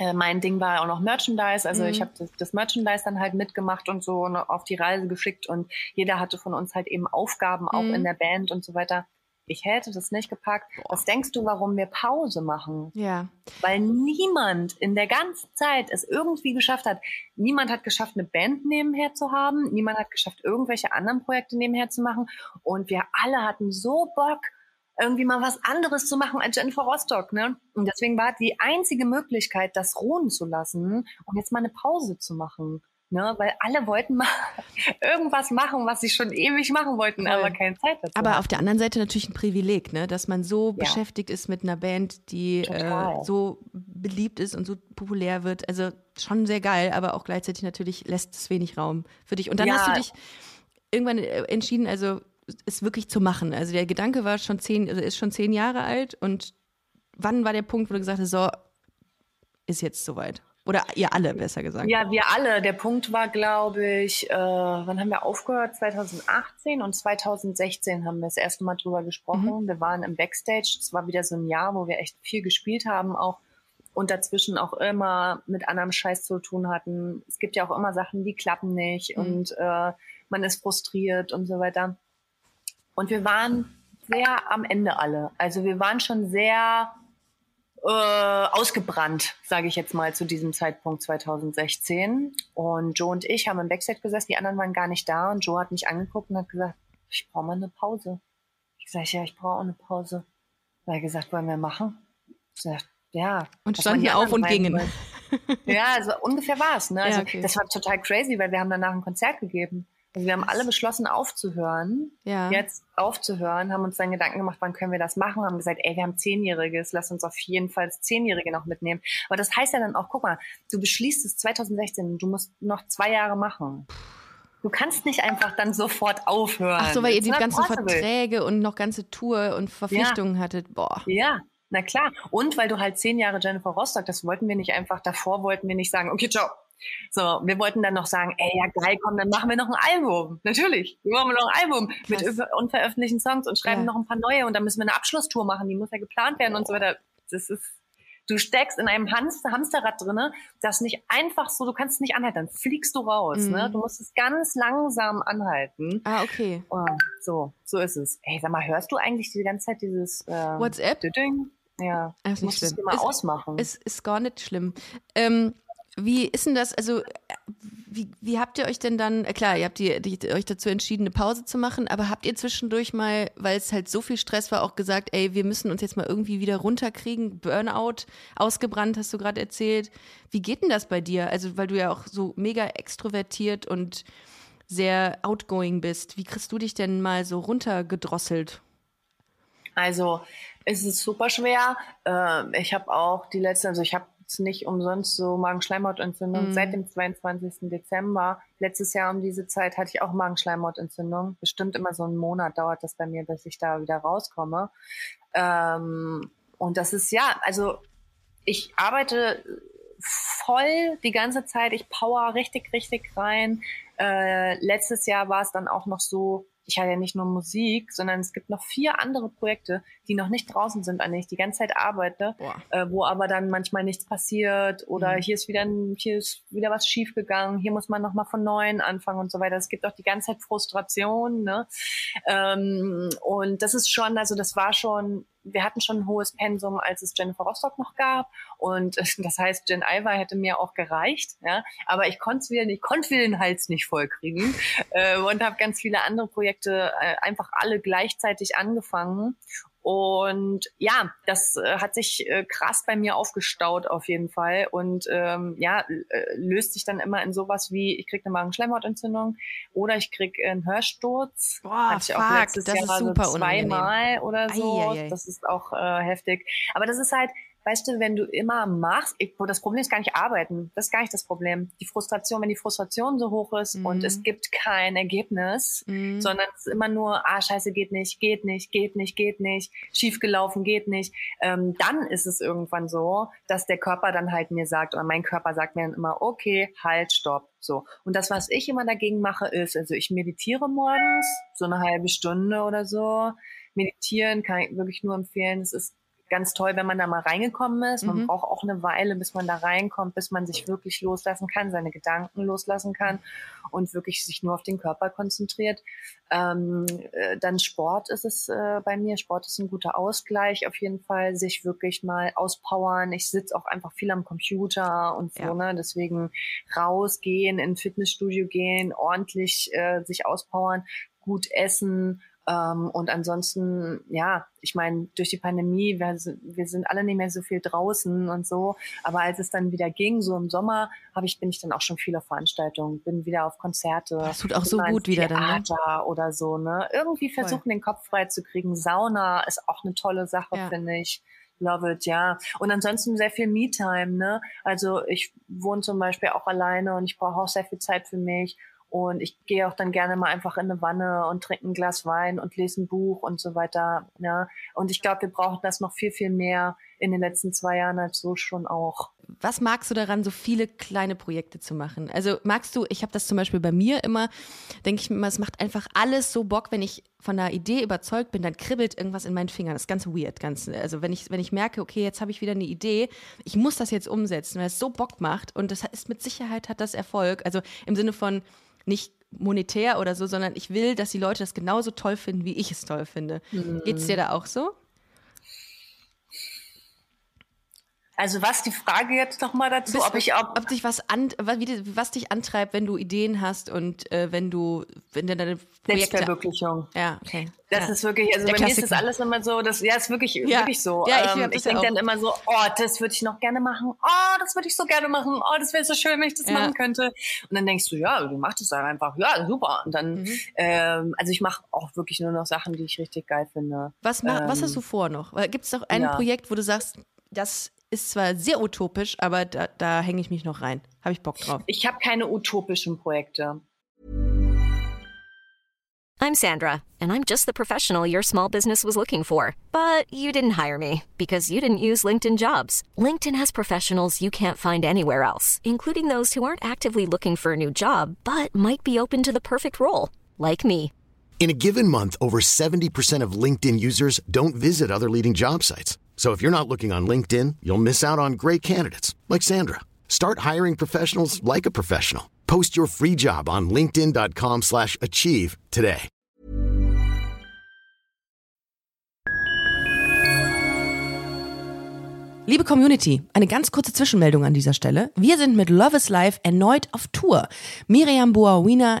äh, mein Ding war auch noch Merchandise, also mhm. ich habe das, das, Merchandise dann halt mitgemacht und so auf die Reise geschickt und jeder hatte von uns halt eben Aufgaben auch mhm. in der Band und so weiter ich hätte das nicht gepackt. Was denkst du, warum wir Pause machen? Ja. Weil niemand in der ganzen Zeit es irgendwie geschafft hat. Niemand hat geschafft, eine Band nebenher zu haben. Niemand hat geschafft, irgendwelche anderen Projekte nebenher zu machen. Und wir alle hatten so Bock, irgendwie mal was anderes zu machen als Jennifer Rostock, ne? Und deswegen war die einzige Möglichkeit, das ruhen zu lassen und jetzt mal eine Pause zu machen. Ne, weil alle wollten mal irgendwas machen, was sie schon ewig machen wollten, Voll. aber keine Zeit dazu. Aber auf der anderen Seite natürlich ein Privileg, ne, dass man so ja. beschäftigt ist mit einer Band, die äh, so beliebt ist und so populär wird. Also schon sehr geil, aber auch gleichzeitig natürlich lässt es wenig Raum für dich. Und dann ja. hast du dich irgendwann äh, entschieden, also es wirklich zu machen. Also der Gedanke war schon zehn, also ist schon zehn Jahre alt und wann war der Punkt, wo du gesagt hast, so ist jetzt soweit? Oder ihr alle, besser gesagt. Ja, wir alle. Der Punkt war, glaube ich, äh, wann haben wir aufgehört? 2018 und 2016 haben wir das erste Mal drüber gesprochen. Mhm. Wir waren im Backstage. Es war wieder so ein Jahr, wo wir echt viel gespielt haben, auch und dazwischen auch immer mit anderem Scheiß zu tun hatten. Es gibt ja auch immer Sachen, die klappen nicht mhm. und äh, man ist frustriert und so weiter. Und wir waren sehr am Ende alle. Also wir waren schon sehr äh, ausgebrannt, sage ich jetzt mal, zu diesem Zeitpunkt 2016. Und Joe und ich haben im Backstage gesessen, die anderen waren gar nicht da und Joe hat mich angeguckt und hat gesagt, ich brauche mal eine Pause. Ich sage, ja, ich brauche eine Pause. Da hat er gesagt, wollen wir machen? Ich sag, ja. Und standen auf und gingen. ja, also ungefähr war es. Ne? Also ja, okay. das war total crazy, weil wir haben danach ein Konzert gegeben. Also wir haben alle beschlossen aufzuhören, ja. jetzt aufzuhören, haben uns dann Gedanken gemacht, wann können wir das machen, haben gesagt, ey, wir haben Zehnjähriges, lass uns auf jeden Fall das Zehnjährige noch mitnehmen. Aber das heißt ja dann auch, guck mal, du beschließt es 2016, du musst noch zwei Jahre machen. Du kannst nicht einfach dann sofort aufhören. Ach so, weil ihr die ganzen Verträge und noch ganze Tour und Verpflichtungen ja. hattet. Boah. Ja, na klar. Und weil du halt zehn Jahre Jennifer Rostock, das wollten wir nicht einfach, davor wollten wir nicht sagen, okay, ciao, so, wir wollten dann noch sagen, ey, ja geil, komm, dann machen wir noch ein Album. Natürlich, wir machen noch ein Album Krass. mit unveröffentlichten Songs und schreiben ja. noch ein paar neue und dann müssen wir eine Abschlusstour machen, die muss ja geplant werden oh. und so weiter. Das ist, du steckst in einem Hamster, Hamsterrad drinne, das nicht einfach so, du kannst es nicht anhalten, dann fliegst du raus. Ne? Mhm. Ne? Du musst es ganz langsam anhalten. Ah, okay. Oh, so, so ist es. Ey, sag mal, hörst du eigentlich die ganze Zeit dieses ähm, WhatsApp? Düding? Ja, ist nicht schlimm. Mal ausmachen. Es ist gar nicht schlimm. Ähm, wie ist denn das? Also, wie, wie habt ihr euch denn dann, äh, klar, ihr habt die, die, euch dazu entschieden, eine Pause zu machen, aber habt ihr zwischendurch mal, weil es halt so viel Stress war, auch gesagt, ey, wir müssen uns jetzt mal irgendwie wieder runterkriegen, Burnout, ausgebrannt, hast du gerade erzählt. Wie geht denn das bei dir? Also, weil du ja auch so mega extrovertiert und sehr outgoing bist. Wie kriegst du dich denn mal so runtergedrosselt? Also, es ist super schwer. Ähm, ich habe auch die letzte, also ich habe nicht umsonst so Magenschleimhautentzündung. Mhm. Seit dem 22. Dezember letztes Jahr um diese Zeit hatte ich auch Magenschleimhautentzündung. Bestimmt immer so einen Monat dauert das bei mir, bis ich da wieder rauskomme. Ähm, und das ist ja, also ich arbeite voll die ganze Zeit. Ich power richtig, richtig rein. Äh, letztes Jahr war es dann auch noch so, ich habe ja nicht nur Musik, sondern es gibt noch vier andere Projekte, die noch nicht draußen sind, an denen ich die ganze Zeit arbeite, äh, wo aber dann manchmal nichts passiert oder mhm. hier ist wieder hier ist wieder was schiefgegangen, hier muss man nochmal von neuem anfangen und so weiter. Es gibt auch die ganze Zeit Frustration, ne? Ähm, und das ist schon, also das war schon wir hatten schon ein hohes Pensum, als es Jennifer Rostock noch gab. Und das heißt, Jen Iver hätte mir auch gereicht. Ja? Aber ich konnte es wieder nicht, konnte wieder den Hals nicht vollkriegen äh, und habe ganz viele andere Projekte äh, einfach alle gleichzeitig angefangen. Und ja, das äh, hat sich äh, krass bei mir aufgestaut auf jeden Fall und ähm, ja, äh, löst sich dann immer in sowas wie, ich krieg eine Magenschleimhautentzündung oder ich krieg einen Hörsturz. Boah, Hatte ich fuck, auch letztes das Jahr ist super so zweimal oder so. Ei, ei, ei. Das ist auch äh, heftig. Aber das ist halt, weißt du, wenn du immer machst, ich, das Problem ist gar nicht arbeiten, das ist gar nicht das Problem. Die Frustration, wenn die Frustration so hoch ist mhm. und es gibt kein Ergebnis, mhm. sondern es ist immer nur, ah, scheiße, geht nicht, geht nicht, geht nicht, geht nicht, schiefgelaufen, geht nicht, ähm, dann ist es irgendwann so, dass der Körper dann halt mir sagt, oder mein Körper sagt mir dann immer, okay, halt, stopp. So. Und das, was ich immer dagegen mache, ist, also ich meditiere morgens, so eine halbe Stunde oder so. Meditieren kann ich wirklich nur empfehlen. Es ist ganz toll, wenn man da mal reingekommen ist. Man mhm. braucht auch eine Weile, bis man da reinkommt, bis man sich wirklich loslassen kann, seine Gedanken loslassen kann und wirklich sich nur auf den Körper konzentriert. Ähm, äh, dann Sport ist es äh, bei mir. Sport ist ein guter Ausgleich auf jeden Fall, sich wirklich mal auspowern. Ich sitze auch einfach viel am Computer und so, ja. ne? Deswegen rausgehen, in ein Fitnessstudio gehen, ordentlich äh, sich auspowern, gut essen, ähm, und ansonsten, ja, ich meine, durch die Pandemie, wir, wir, sind alle nicht mehr so viel draußen und so. Aber als es dann wieder ging, so im Sommer, habe ich, bin ich dann auch schon viel auf Veranstaltungen, bin wieder auf Konzerte. Das tut auch so gut wieder dann. Ne? oder so, ne? Irgendwie versuchen, Voll. den Kopf frei zu kriegen. Sauna ist auch eine tolle Sache, ja. finde ich. Love it, ja. Und ansonsten sehr viel Me-Time, ne? Also ich wohne zum Beispiel auch alleine und ich brauche auch sehr viel Zeit für mich. Und ich gehe auch dann gerne mal einfach in eine Wanne und trinke ein Glas Wein und lese ein Buch und so weiter. Ja. Und ich glaube, wir brauchen das noch viel, viel mehr in den letzten zwei Jahren als so schon auch. Was magst du daran, so viele kleine Projekte zu machen? Also magst du, ich habe das zum Beispiel bei mir immer, denke ich mir immer, es macht einfach alles so Bock, wenn ich von einer Idee überzeugt bin, dann kribbelt irgendwas in meinen Fingern. Das ist ganz weird. Ganz, also wenn ich, wenn ich merke, okay, jetzt habe ich wieder eine Idee, ich muss das jetzt umsetzen, weil es so Bock macht und das ist mit Sicherheit hat das Erfolg. Also im Sinne von, nicht monetär oder so, sondern ich will, dass die Leute das genauso toll finden, wie ich es toll finde. Mhm. Geht es dir da auch so? Also was die Frage jetzt noch mal dazu, Bist, ob ich ob, ob dich was an, was dich antreibt, wenn du Ideen hast und äh, wenn du wenn deine Projekte Selbstverwirklichung. Ja, okay. Das ja. ist wirklich, also Der bei Klassiker. mir ist das alles immer so, das ja, ist wirklich ja. wirklich so. Ja, ich, ähm, ich denke dann immer so, oh, das würde ich noch gerne machen. Oh, das würde ich so gerne machen. Oh, das wäre so schön, wenn ich das ja. machen könnte. Und dann denkst du, ja, du machst es dann einfach. Ja, super. Und dann, mhm. ähm, also ich mache auch wirklich nur noch Sachen, die ich richtig geil finde. Was, ähm, was hast du vor noch? Gibt es noch ein Projekt, wo du sagst, das ist zwar sehr utopisch, aber da, da hänge ich mich noch rein. Habe ich Bock drauf. Ich habe keine utopischen Projekte. I'm Sandra, and I'm just the professional your small business was looking for. But you didn't hire me because you didn't use LinkedIn jobs. LinkedIn has professionals you can't find anywhere else, including those who aren't actively looking for a new job, but might be open to the perfect role, like me. In a given month, over 70% of LinkedIn users don't visit other leading job sites. So if you're not looking on LinkedIn, you'll miss out on great candidates like Sandra. Start hiring professionals like a professional. Post your free job on linkedin.com/achieve today. Liebe Community, eine ganz kurze Zwischenmeldung an dieser Stelle. Wir sind mit Love is Life erneut auf Tour. Miriam Boawina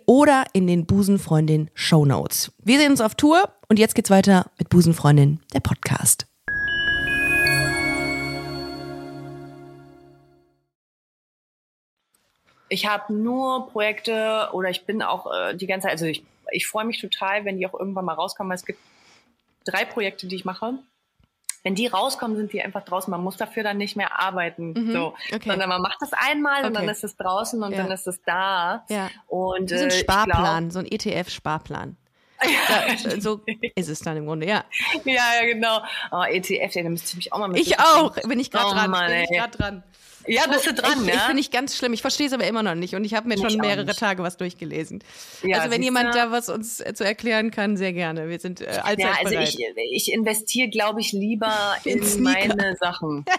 oder in den Busenfreundin Show Notes. Wir sehen uns auf Tour und jetzt geht's weiter mit Busenfreundin, der Podcast. Ich habe nur Projekte oder ich bin auch äh, die ganze Zeit, also ich, ich freue mich total, wenn die auch irgendwann mal rauskommen. weil Es gibt drei Projekte, die ich mache wenn die rauskommen, sind die einfach draußen. Man muss dafür dann nicht mehr arbeiten, mhm, so, okay. sondern man macht das einmal okay. und dann ist es draußen und ja. dann ist es da. Ja. Und so ein äh, Sparplan, glaub, so ein ETF-Sparplan. Ja, so ist es dann im Grunde, ja. Ja, ja, genau. Oh, ETF, da müsste ich mich auch mal mit. Ich auch, bin ich gerade oh, dran. Mann, bin ich gerade dran. Ja, bist du dran, ich, ja? Ich finde ich ganz schlimm. Ich verstehe es aber immer noch nicht und ich habe mir schon mehrere Tage was durchgelesen. Ja, also wenn jemand da was uns äh, zu erklären kann, sehr gerne. Wir sind äh, allzeit Ja, also bereit. ich, ich investiere, glaube ich, lieber in, in meine Sachen.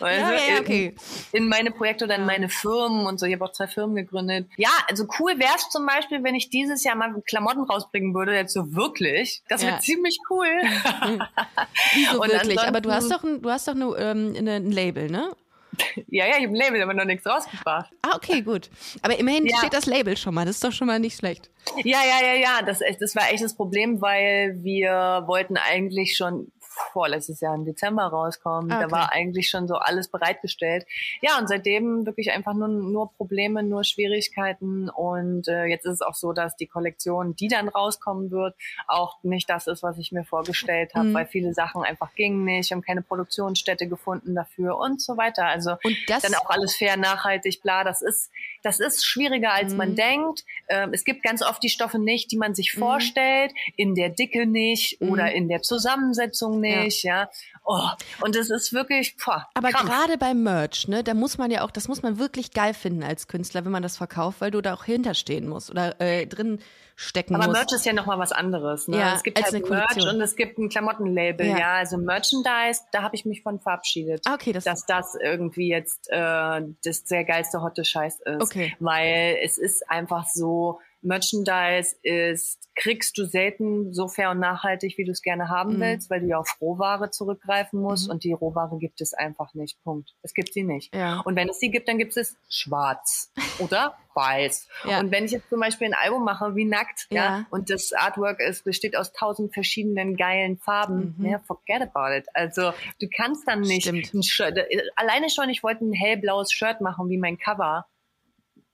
Also ja, ja, okay. in, in, meine Projekte oder in meine Firmen und so. Ich habe auch zwei Firmen gegründet. Ja, also cool wäre es zum Beispiel, wenn ich dieses Jahr mal Klamotten rausbringen würde, jetzt so wirklich. Das wäre ja. ziemlich cool. Wieso wirklich? Aber du hast doch ein, du hast doch eine, ähm, eine, ein Label, ne? Ja, ja, ich habe ein Label, aber noch nichts rausgebracht. Ah, okay, gut. Aber immerhin ja. steht das Label schon mal. Das ist doch schon mal nicht schlecht. Ja, ja, ja, ja. Das, das war echt das Problem, weil wir wollten eigentlich schon vorletztes Jahr im Dezember rauskommen. Okay. Da war eigentlich schon so alles bereitgestellt. Ja, und seitdem wirklich einfach nur, nur Probleme, nur Schwierigkeiten. Und äh, jetzt ist es auch so, dass die Kollektion, die dann rauskommen wird, auch nicht das ist, was ich mir vorgestellt habe, mhm. weil viele Sachen einfach gingen nicht, haben keine Produktionsstätte gefunden dafür und so weiter. Also dann auch alles fair, nachhaltig, bla. Das ist, das ist schwieriger, als mhm. man denkt. Ähm, es gibt ganz oft die Stoffe nicht, die man sich mhm. vorstellt, in der Dicke nicht oder mhm. in der Zusammensetzung nicht, ja. ja. Oh, und es ist wirklich, boah, Aber gerade beim Merch, ne, da muss man ja auch, das muss man wirklich geil finden als Künstler, wenn man das verkauft, weil du da auch hinterstehen musst oder äh, drin stecken Aber muss. Merch ist ja nochmal was anderes. Ne? Ja, es gibt halt Merch und es gibt ein Klamottenlabel, ja. ja. Also Merchandise, da habe ich mich von verabschiedet. Ah, okay, das dass das irgendwie jetzt äh, das sehr geilste hotte Scheiß ist. Okay. Weil es ist einfach so, Merchandise ist, kriegst du selten so fair und nachhaltig, wie du es gerne haben mhm. willst, weil du ja auf Rohware zurückgreifen musst mhm. und die Rohware gibt es einfach nicht. Punkt. Es gibt sie nicht. Ja. Und wenn es sie gibt, dann gibt es schwarz oder weiß. Ja. Und wenn ich jetzt zum Beispiel ein Album mache wie Nackt, ja, ja und das Artwork ist, besteht aus tausend verschiedenen geilen Farben, mhm. ja, forget about it. Also du kannst dann nicht ein Shirt, alleine schon, ich wollte ein hellblaues Shirt machen wie mein Cover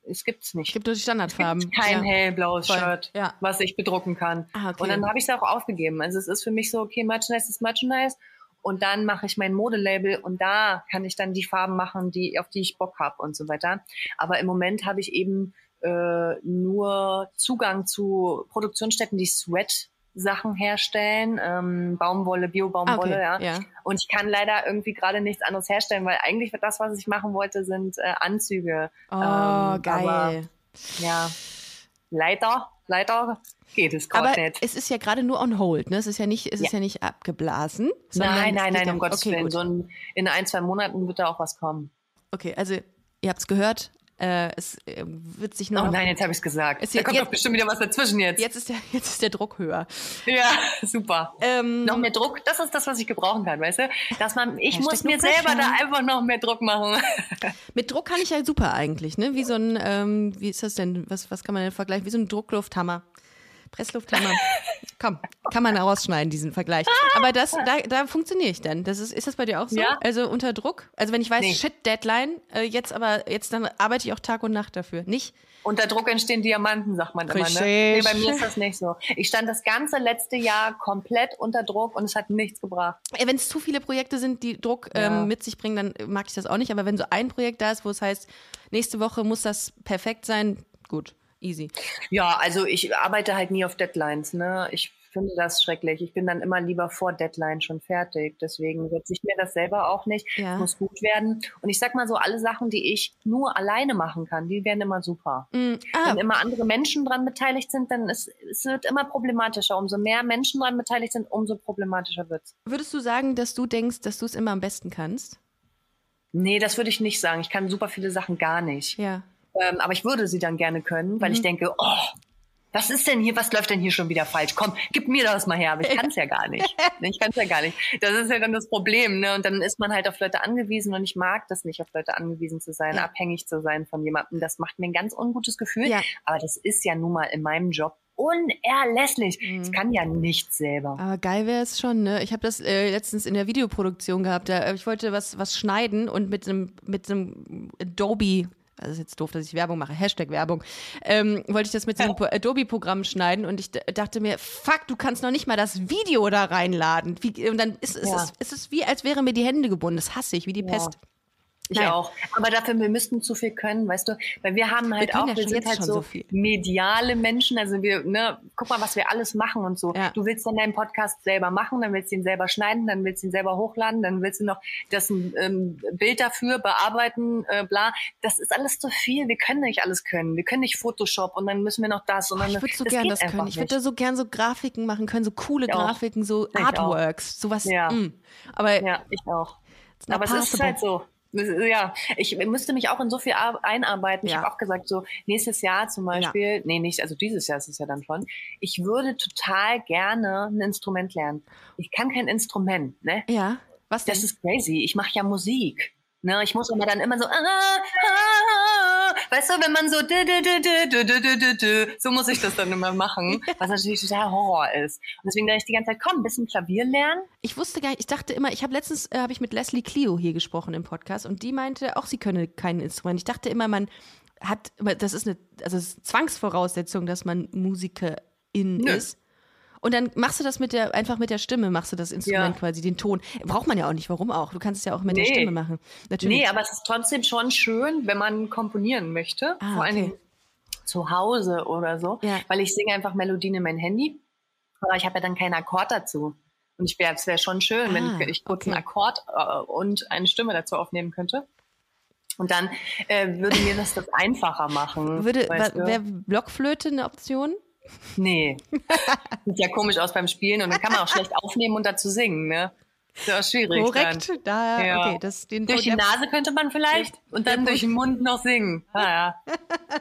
es gibt's nicht. Es gibt nur die Standardfarben. Es gibt kein ja. hellblaues Voll. Shirt, ja. was ich bedrucken kann. Ah, okay. Und dann habe ich es auch aufgegeben. Also es ist für mich so, okay, Merchandise ist Merchandise. Und dann mache ich mein Modelabel und da kann ich dann die Farben machen, die, auf die ich Bock habe und so weiter. Aber im Moment habe ich eben äh, nur Zugang zu Produktionsstätten, die Sweat Sachen herstellen, ähm, Baumwolle, Bio-Baumwolle, okay, ja. ja. Und ich kann leider irgendwie gerade nichts anderes herstellen, weil eigentlich das, was ich machen wollte, sind äh, Anzüge. Oh, ähm, geil. Aber, ja, leider, leider geht es gerade nicht. Es ist ja gerade nur on hold, ne? Es ist ja nicht, es ja. ist ja nicht abgeblasen. Nein, nein, nein, um Gottes okay, Willen. So ein, in ein, zwei Monaten wird da auch was kommen. Okay, also ihr habt es gehört, äh, es äh, wird sich nur. Oh nein, jetzt habe ich es gesagt. Es da kommt jetzt, doch bestimmt wieder was dazwischen jetzt. Jetzt ist der, jetzt ist der Druck höher. Ja, super. Ähm, noch mehr Druck, das ist das, was ich gebrauchen kann, weißt du? Dass man, ich muss mir selber da einfach noch mehr Druck machen. Mit Druck kann ich ja super eigentlich, ne? Wie so ein, ähm, wie ist das denn? Was, was kann man denn vergleichen? Wie so ein Drucklufthammer. Presslufthammer. Komm, kann man rausschneiden, diesen Vergleich. Aber das, da, da funktioniere ich dann. Das ist, ist das bei dir auch so? Ja. Also unter Druck? Also wenn ich weiß, nee. shit, Deadline, äh, jetzt aber, jetzt dann arbeite ich auch Tag und Nacht dafür. Nicht? Unter Druck entstehen Diamanten, sagt man immer. Ne? Nee, bei mir ist das nicht so. Ich stand das ganze letzte Jahr komplett unter Druck und es hat nichts gebracht. Wenn es zu viele Projekte sind, die Druck ähm, ja. mit sich bringen, dann mag ich das auch nicht. Aber wenn so ein Projekt da ist, wo es heißt, nächste Woche muss das perfekt sein, gut easy. Ja, also ich arbeite halt nie auf Deadlines. Ne? Ich finde das schrecklich. Ich bin dann immer lieber vor Deadline schon fertig. Deswegen setze ich mir das selber auch nicht. Ja. Es muss gut werden. Und ich sag mal so, alle Sachen, die ich nur alleine machen kann, die werden immer super. Mm, ah. Wenn immer andere Menschen dran beteiligt sind, dann ist es wird immer problematischer. Umso mehr Menschen dran beteiligt sind, umso problematischer wird's. Würdest du sagen, dass du denkst, dass du es immer am besten kannst? Nee, das würde ich nicht sagen. Ich kann super viele Sachen gar nicht. Ja. Ähm, aber ich würde sie dann gerne können, weil mhm. ich denke, oh, was ist denn hier, was läuft denn hier schon wieder falsch? Komm, gib mir das mal her. Aber ich kann es ja gar nicht. Ich kann es ja gar nicht. Das ist ja dann das Problem. Ne? Und dann ist man halt auf Leute angewiesen und ich mag das nicht, auf Leute angewiesen zu sein, ja. abhängig zu sein von jemandem. Das macht mir ein ganz ungutes Gefühl. Ja. Aber das ist ja nun mal in meinem Job unerlässlich. Mhm. Ich kann ja nichts selber. Aber geil wäre es schon, ne? Ich habe das äh, letztens in der Videoproduktion gehabt. Da, äh, ich wollte was, was schneiden und mit einem mit einem Adobe also ist jetzt doof, dass ich Werbung mache, Hashtag Werbung, ähm, wollte ich das mit diesem ja. Adobe-Programm schneiden und ich dachte mir, fuck, du kannst noch nicht mal das Video da reinladen. Wie, und dann ist, ist, ja. es, ist es wie, als wäre mir die Hände gebunden. Das hasse ich, wie die ja. Pest. Ich Nein. auch. Aber dafür, wir müssten zu viel können, weißt du? Weil wir haben halt wir auch, ja wir sind halt so, so mediale Menschen. Also wir, ne, guck mal, was wir alles machen und so. Ja. Du willst dann deinen Podcast selber machen, dann willst du ihn selber schneiden, dann willst du ihn selber hochladen, dann willst du noch das ähm, Bild dafür bearbeiten, äh, bla. Das ist alles zu viel. Wir können nicht alles können. Wir können nicht Photoshop und dann müssen wir noch das und dann. Ich würde so gern das können. Ich würde so gern so Grafiken machen können, so coole ich Grafiken, auch. so Artworks, sowas. Ja. Mh. Aber ja, ich auch. Aber es ist halt so. Ja, ich müsste mich auch in so viel einarbeiten. Ja. Ich habe auch gesagt, so nächstes Jahr zum Beispiel, ja. nee, nicht, also dieses Jahr ist es ja dann schon, ich würde total gerne ein Instrument lernen. Ich kann kein Instrument, ne? Ja. Was denn? Das ist crazy. Ich mache ja Musik. Ne, ich muss aber dann immer so, ah, ah, ah, weißt du, wenn man so, dü, dü, dü, so muss ich das dann immer machen, was natürlich total Horror ist. Und deswegen dachte ich die ganze Zeit, komm, ein bisschen Klavier lernen. Ich wusste gar nicht, ich dachte immer, ich habe letztens, äh, habe ich mit Leslie Clio hier gesprochen im Podcast und die meinte auch, sie könne kein Instrument. Ich dachte immer, man hat, das ist eine, also ist Zwangsvoraussetzung, dass man Musikerin Nö. ist. Und dann machst du das mit der, einfach mit der Stimme, machst du das Instrument ja. quasi, den Ton. Braucht man ja auch nicht, warum auch? Du kannst es ja auch mit nee. der Stimme machen. Natürlich. Nee, aber es ist trotzdem schon schön, wenn man komponieren möchte. Ah, vor allem okay. zu Hause oder so. Ja. Weil ich singe einfach Melodien in mein Handy. Aber ich habe ja dann keinen Akkord dazu. Und ich wäre, es wäre schon schön, ah, wenn ich, ich kurz okay. einen Akkord äh, und eine Stimme dazu aufnehmen könnte. Und dann äh, würde mir das das einfacher machen. Würde, wäre Blockflöte eine Option? Nee. Sieht ja komisch aus beim Spielen und dann kann man auch schlecht aufnehmen und dazu singen, ne? Ist ja schwierig. Korrekt, dann. da, ja. okay, das, den Durch die Nase könnte man vielleicht und dann durch den Mund noch singen. Ah, ja.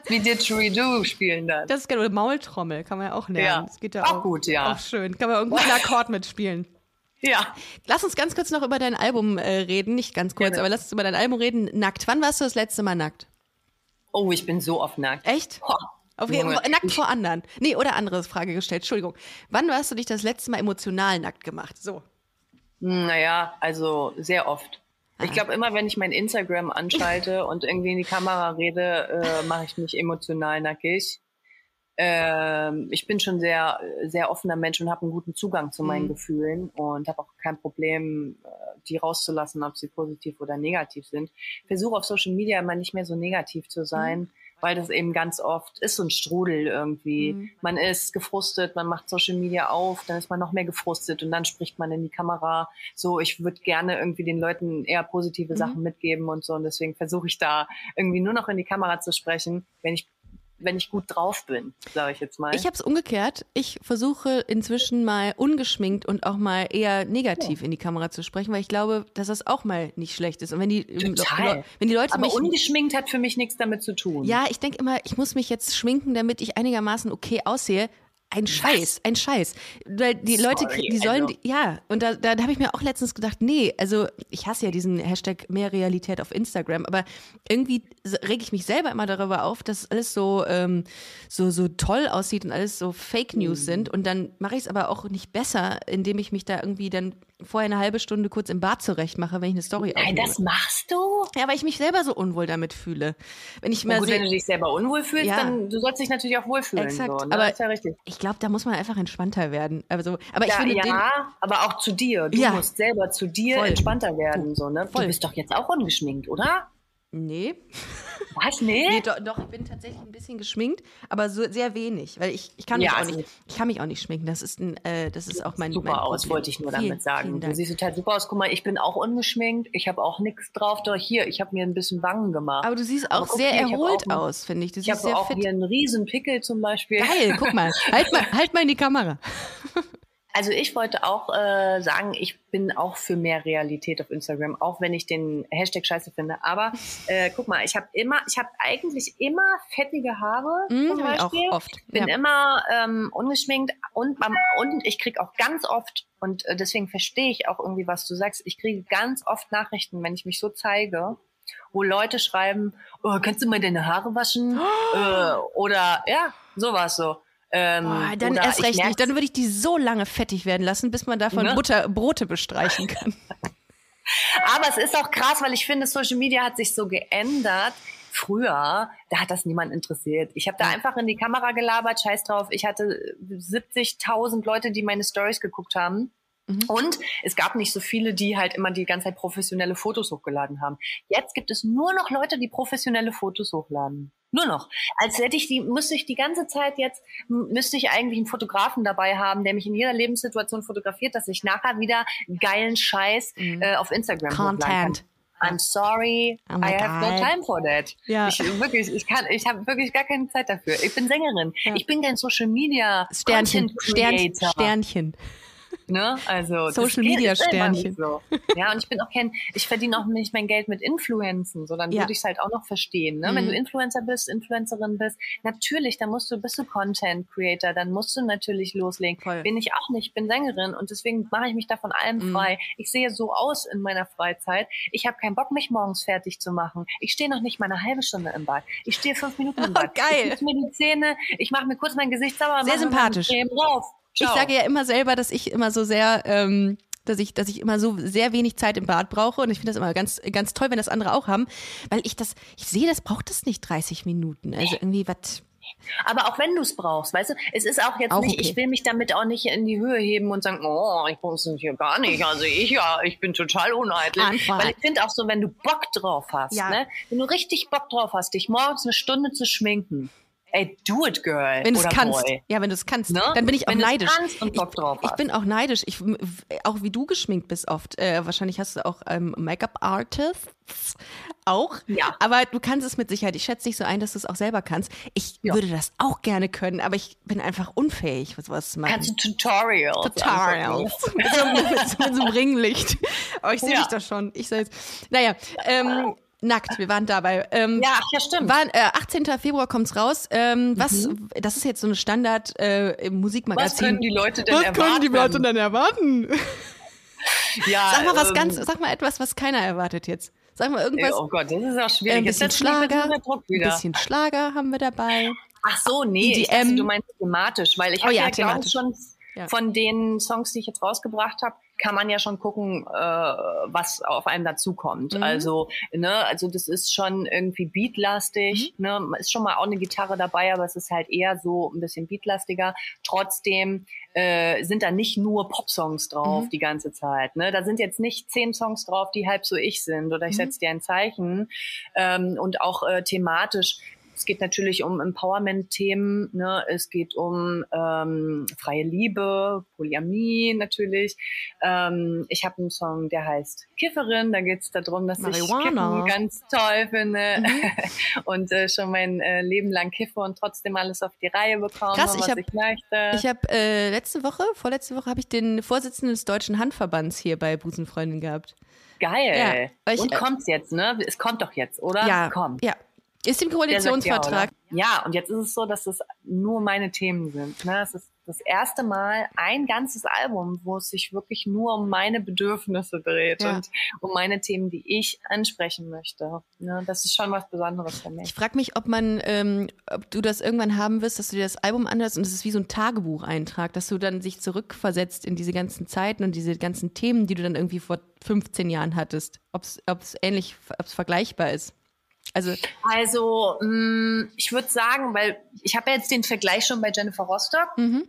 Wie Didgeridoo spielen dann. Das ist genau, Maultrommel kann man ja auch lernen. Ja. Das geht ja auch, auch gut, ja. Auch schön. Kann man irgendwie einen Akkord mitspielen. Ja. Lass uns ganz kurz noch über dein Album äh, reden. Nicht ganz kurz, Gerne. aber lass uns über dein Album reden. Nackt. Wann warst du das letzte Mal nackt? Oh, ich bin so oft nackt. Echt? Oh. Auf jeden Fall nackt vor anderen. Nee, oder andere Frage gestellt. Entschuldigung. Wann hast du dich das letzte Mal emotional nackt gemacht? So. Naja, also sehr oft. Ah. Ich glaube, immer wenn ich mein Instagram anschalte und irgendwie in die Kamera rede, äh, mache ich mich emotional nackig. Ähm, ich bin schon sehr, sehr offener Mensch und habe einen guten Zugang zu meinen mhm. Gefühlen und habe auch kein Problem, äh, die rauszulassen, ob sie positiv oder negativ sind. Versuche auf Social Media immer nicht mehr so negativ zu sein. Mhm weil das eben ganz oft ist so ein Strudel irgendwie. Mhm. Man ist gefrustet, man macht Social Media auf, dann ist man noch mehr gefrustet und dann spricht man in die Kamera. So, ich würde gerne irgendwie den Leuten eher positive mhm. Sachen mitgeben und so und deswegen versuche ich da irgendwie nur noch in die Kamera zu sprechen, wenn ich wenn ich gut drauf bin, sage ich jetzt mal. Ich habe es umgekehrt. Ich versuche inzwischen mal ungeschminkt und auch mal eher negativ ja. in die Kamera zu sprechen, weil ich glaube, dass das auch mal nicht schlecht ist. Und wenn die, Total. wenn die Leute Aber mich, ungeschminkt hat für mich nichts damit zu tun. Ja, ich denke immer, ich muss mich jetzt schminken, damit ich einigermaßen okay aussehe. Ein Scheiß, ein Scheiß. Weil die Sorry, Leute, die sollen, also. ja, und da, da habe ich mir auch letztens gedacht, nee, also ich hasse ja diesen Hashtag mehr Realität auf Instagram, aber irgendwie reg ich mich selber immer darüber auf, dass alles so, ähm, so, so toll aussieht und alles so Fake News mhm. sind. Und dann mache ich es aber auch nicht besser, indem ich mich da irgendwie dann vorher eine halbe Stunde kurz im Bad zurecht mache, wenn ich eine Story Nein, aufnehme. das machst du? Ja, weil ich mich selber so unwohl damit fühle. Wenn ich mal gut, wenn du dich selber unwohl fühlst, ja. dann du sollst dich natürlich auch wohlfühlen. Exakt, so, ne? aber ja ich glaube, da muss man einfach entspannter werden. Also, aber ja, ich finde ja, den, aber auch zu dir. Du musst selber zu dir Voll. entspannter werden. So, ne? Du bist doch jetzt auch ungeschminkt, oder? Nee. Was? Nee? nee doch, doch, ich bin tatsächlich ein bisschen geschminkt, aber so sehr wenig, weil ich, ich kann mich ja, auch also nicht, ich kann mich auch nicht schminken. Das ist ein, äh, das ist auch mein super mein aus, wollte ich nur vielen, damit sagen. Du siehst total super aus. Guck mal, ich bin auch ungeschminkt. Ich habe auch nichts drauf. Doch hier, ich habe mir ein bisschen Wangen gemacht. Aber du siehst auch sehr hier, erholt aus, finde ich. Du ich habe auch fit. hier einen riesen Pickel zum Beispiel. Geil, guck mal, halt mal, halt mal in die Kamera. Also ich wollte auch äh, sagen, ich bin auch für mehr Realität auf Instagram, auch wenn ich den Hashtag scheiße finde. Aber äh, guck mal, ich habe immer, ich habe eigentlich immer fettige Haare mm, zum Beispiel. Ich auch oft. Bin ja. immer ähm, ungeschminkt und, und ich krieg auch ganz oft und äh, deswegen verstehe ich auch irgendwie, was du sagst. Ich kriege ganz oft Nachrichten, wenn ich mich so zeige, wo Leute schreiben, oh, kannst du mal deine Haare waschen? Oh. Äh, oder ja, sowas so. Ähm, Boah, dann erst recht nicht. Dann würde ich die so lange fettig werden lassen, bis man davon ne? Butter, Brote bestreichen kann. Aber es ist auch krass, weil ich finde, Social Media hat sich so geändert. Früher, da hat das niemand interessiert. Ich habe da einfach in die Kamera gelabert, scheiß drauf. Ich hatte 70.000 Leute, die meine Stories geguckt haben. Mhm. Und es gab nicht so viele, die halt immer die ganze Zeit professionelle Fotos hochgeladen haben. Jetzt gibt es nur noch Leute, die professionelle Fotos hochladen. Nur noch. Als hätte ich die, müsste ich die ganze Zeit jetzt, müsste ich eigentlich einen Fotografen dabei haben, der mich in jeder Lebenssituation fotografiert, dass ich nachher wieder geilen Scheiß mhm. äh, auf Instagram Content. I'm sorry, oh I have God. no time for that. Ja. Ich wirklich, ich kann, ich habe wirklich gar keine Zeit dafür. Ich bin Sängerin. Ja. Ich bin kein Social Media Sternchen, Sternchen, Sternchen. Ne? Also Social Media Sternchen. So. Ja, und ich bin auch kein, ich verdiene auch nicht mein Geld mit Influenzen, sondern ja. würde ich es halt auch noch verstehen. Ne? Mhm. Wenn du Influencer bist, Influencerin bist, natürlich, dann musst du, bist du Content Creator, dann musst du natürlich loslegen. Voll. Bin ich auch nicht, bin Sängerin und deswegen mache ich mich da von allem mhm. frei. Ich sehe so aus in meiner Freizeit. Ich habe keinen Bock, mich morgens fertig zu machen. Ich stehe noch nicht mal eine halbe Stunde im Bad. Ich stehe fünf Minuten im Bad. Oh, geil. Ich mir die Zähne, ich mache mir kurz mein Gesicht sauber. Sehr sympathisch. Ich sage ja immer selber, dass ich immer so sehr, ähm, dass ich, dass ich immer so sehr wenig Zeit im Bad brauche und ich finde das immer ganz, ganz toll, wenn das andere auch haben, weil ich das, ich sehe, das braucht das nicht 30 Minuten. Also irgendwie was. Aber auch wenn du es brauchst, weißt du, es ist auch jetzt auch nicht, okay. ich will mich damit auch nicht in die Höhe heben und sagen, oh, ich brauche es hier gar nicht. Also ich ja, ich bin total uneitel. Weil ich finde auch so, wenn du Bock drauf hast, ja. ne, wenn du richtig Bock drauf hast, dich morgens eine Stunde zu schminken, Ey, do it, girl. Wenn du es kannst. Boy. Ja, wenn du es kannst. Ne? Dann bin ich auch wenn neidisch. und Bock drauf ich, ich bin auch neidisch. Ich, auch wie du geschminkt bist oft. Äh, wahrscheinlich hast du auch ähm, Make-up-Artists auch. Ja. Aber du kannst es mit Sicherheit. Ich schätze dich so ein, dass du es auch selber kannst. Ich ja. würde das auch gerne können, aber ich bin einfach unfähig, was zu machen. Kannst du Tutorials? Tutorials. mit, so, mit, mit, so einem Ringlicht. Aber ich sehe ja. mich da schon. Ich sehe Naja, ähm, Nackt, wir waren dabei. Ähm, ja, ja, stimmt. War, äh, 18. Februar kommt's raus. Ähm, was, mhm. Das ist jetzt so eine Standard äh, Musikmagazin. Was können die Leute denn was erwarten? Was können die Leute denn erwarten? ja, sag mal was ähm, ganz, sag mal etwas, was keiner erwartet jetzt. Sag mal irgendwas. Oh Gott, das ist auch schwierig. Ein bisschen Schlager, ein bisschen Schlager haben wir dabei. Ach so, nee, EDM. Ich dachte, du meinst thematisch, weil ich oh, habe ja, ja schon ja. von den Songs, die ich jetzt rausgebracht habe, kann man ja schon gucken, äh, was auf einem dazukommt. Mhm. Also, ne, also das ist schon irgendwie beatlastig, mhm. ne, ist schon mal auch eine Gitarre dabei, aber es ist halt eher so ein bisschen beatlastiger. Trotzdem äh, sind da nicht nur Popsongs drauf mhm. die ganze Zeit. Ne? Da sind jetzt nicht zehn Songs drauf, die halb so ich sind oder ich mhm. setze dir ein Zeichen. Ähm, und auch äh, thematisch es geht natürlich um Empowerment-Themen, ne? es geht um ähm, freie Liebe, Polyamie natürlich. Ähm, ich habe einen Song, der heißt Kifferin, da geht es darum, dass Marihuana. ich Kiffen ganz toll finde mhm. und äh, schon mein äh, Leben lang kiffe und trotzdem alles auf die Reihe bekomme, Krass, ich was hab, ich möchte. Ich habe äh, letzte Woche, vorletzte Woche, habe ich den Vorsitzenden des Deutschen Handverbands hier bei Busenfreundin gehabt. Geil. Ja, ich, und kommt's jetzt, ne? Es kommt doch jetzt, oder? Ja, kommt. Ja, ist im Koalitionsvertrag. Ja, ja, und jetzt ist es so, dass es nur meine Themen sind. Ne? Es ist das erste Mal ein ganzes Album, wo es sich wirklich nur um meine Bedürfnisse dreht ja. und um meine Themen, die ich ansprechen möchte. Ne? Das ist schon was Besonderes für mich. Ich frage mich, ob man, ähm, ob du das irgendwann haben wirst, dass du dir das Album anhörst und es ist wie so ein Tagebucheintrag, dass du dann sich zurückversetzt in diese ganzen Zeiten und diese ganzen Themen, die du dann irgendwie vor 15 Jahren hattest. Ob es ähnlich, ob es vergleichbar ist. Also, also mh, mm, ich würde sagen, weil ich habe ja jetzt den Vergleich schon bei Jennifer Rostock mhm.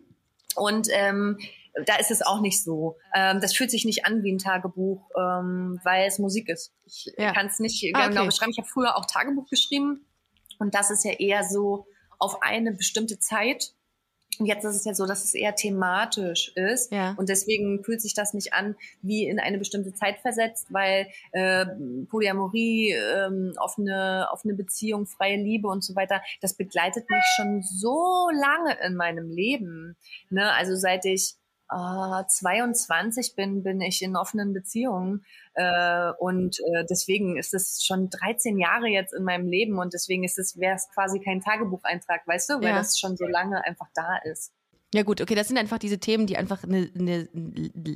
und ähm, da ist es auch nicht so. Ähm, das fühlt sich nicht an wie ein Tagebuch, ähm, weil es Musik ist. Ich ja. kann es nicht ah, genau okay. beschreiben. Ich habe früher auch Tagebuch geschrieben Und das ist ja eher so auf eine bestimmte Zeit und jetzt ist es ja so, dass es eher thematisch ist. Ja. Und deswegen fühlt sich das nicht an wie in eine bestimmte Zeit versetzt, weil äh, Polyamorie, ähm, offene, offene Beziehung, freie Liebe und so weiter, das begleitet mich schon so lange in meinem Leben. Ne? Also seit ich äh, 22 bin, bin ich in offenen Beziehungen. Äh, und äh, deswegen ist es schon 13 Jahre jetzt in meinem Leben und deswegen ist es, wäre es quasi kein Tagebucheintrag, weißt du, weil ja. das schon so lange einfach da ist. Ja gut, okay, das sind einfach diese Themen, die einfach eine, eine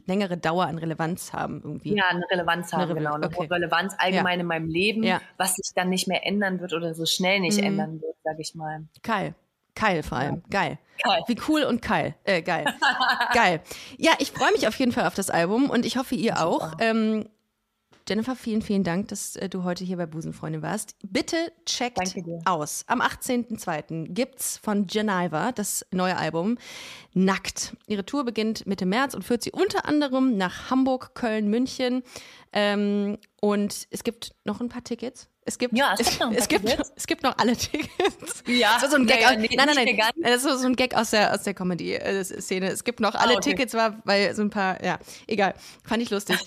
längere Dauer an Relevanz haben irgendwie. Ja, eine Relevanz haben, eine genau. Eine okay. Relevanz allgemein ja. in meinem Leben, ja. was sich dann nicht mehr ändern wird oder so schnell nicht mhm. ändern wird, sag ich mal. Geil. Keil vor allem. Geil. Geil. Wie cool und geil. Äh, geil. geil. Ja, ich freue mich auf jeden Fall auf das Album und ich hoffe, ihr auch. Ähm, Jennifer, vielen, vielen Dank, dass äh, du heute hier bei Busenfreundin warst. Bitte checkt aus. Am 18.02. gibt's von Geneva das neue Album Nackt. Ihre Tour beginnt Mitte März und führt sie unter anderem nach Hamburg, Köln, München. Ähm, und es gibt noch ein paar Tickets. Es gibt, ja, es, gibt noch, es, gibt, es gibt noch alle Tickets. Ja, das war so ein Gag. Ja, ja, nee, nein, nein, nein. Das ist so ein Gag aus der, aus der Comedy-Szene. Es gibt noch alle ah, okay. Tickets, war, weil so ein paar, ja, egal. Fand ich lustig.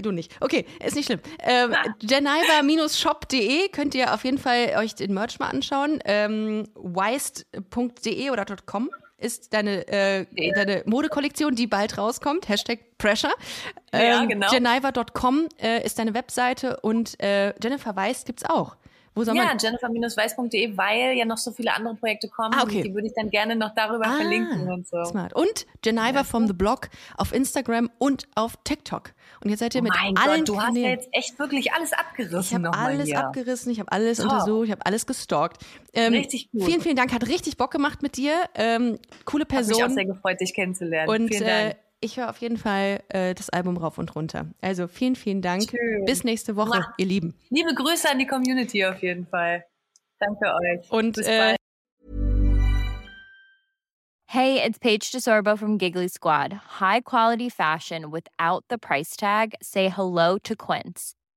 Du nicht. Okay, ist nicht schlimm. Ähm, Geneva-shop.de könnt ihr auf jeden Fall euch den Merch mal anschauen. Ähm, Weist.de oder .com ist deine, äh, deine Modekollektion, die bald rauskommt. Hashtag Pressure. Ähm, ja, genau. Geneva.com äh, ist deine Webseite und äh, Jennifer Weiß gibt's auch. Wo soll ja, jennifer-weiß.de, weil ja noch so viele andere Projekte kommen. Ah, okay. Die würde ich dann gerne noch darüber ah, verlinken und so. Smart. Und Geneva ja. from the Blog auf Instagram und auf TikTok. Und jetzt seid ihr mit mein allen Gott, du Kanälen. hast ja jetzt echt wirklich alles abgerissen. Ich habe alles hier. abgerissen, ich habe alles Top. untersucht, ich habe alles gestalkt. Ähm, richtig gut. Vielen, vielen Dank. Hat richtig Bock gemacht mit dir. Ähm, coole Person. Hat mich auch sehr gefreut, dich kennenzulernen. Und vielen Dank. Äh, ich höre auf jeden Fall äh, das Album rauf und runter. Also vielen, vielen Dank. Schön. Bis nächste Woche, Mach. ihr Lieben. Liebe Grüße an die Community auf jeden Fall. Danke euch. Und Bis äh, Hey, it's Paige DeSorbo from Giggly Squad. High quality fashion without the price tag. Say hello to Quince.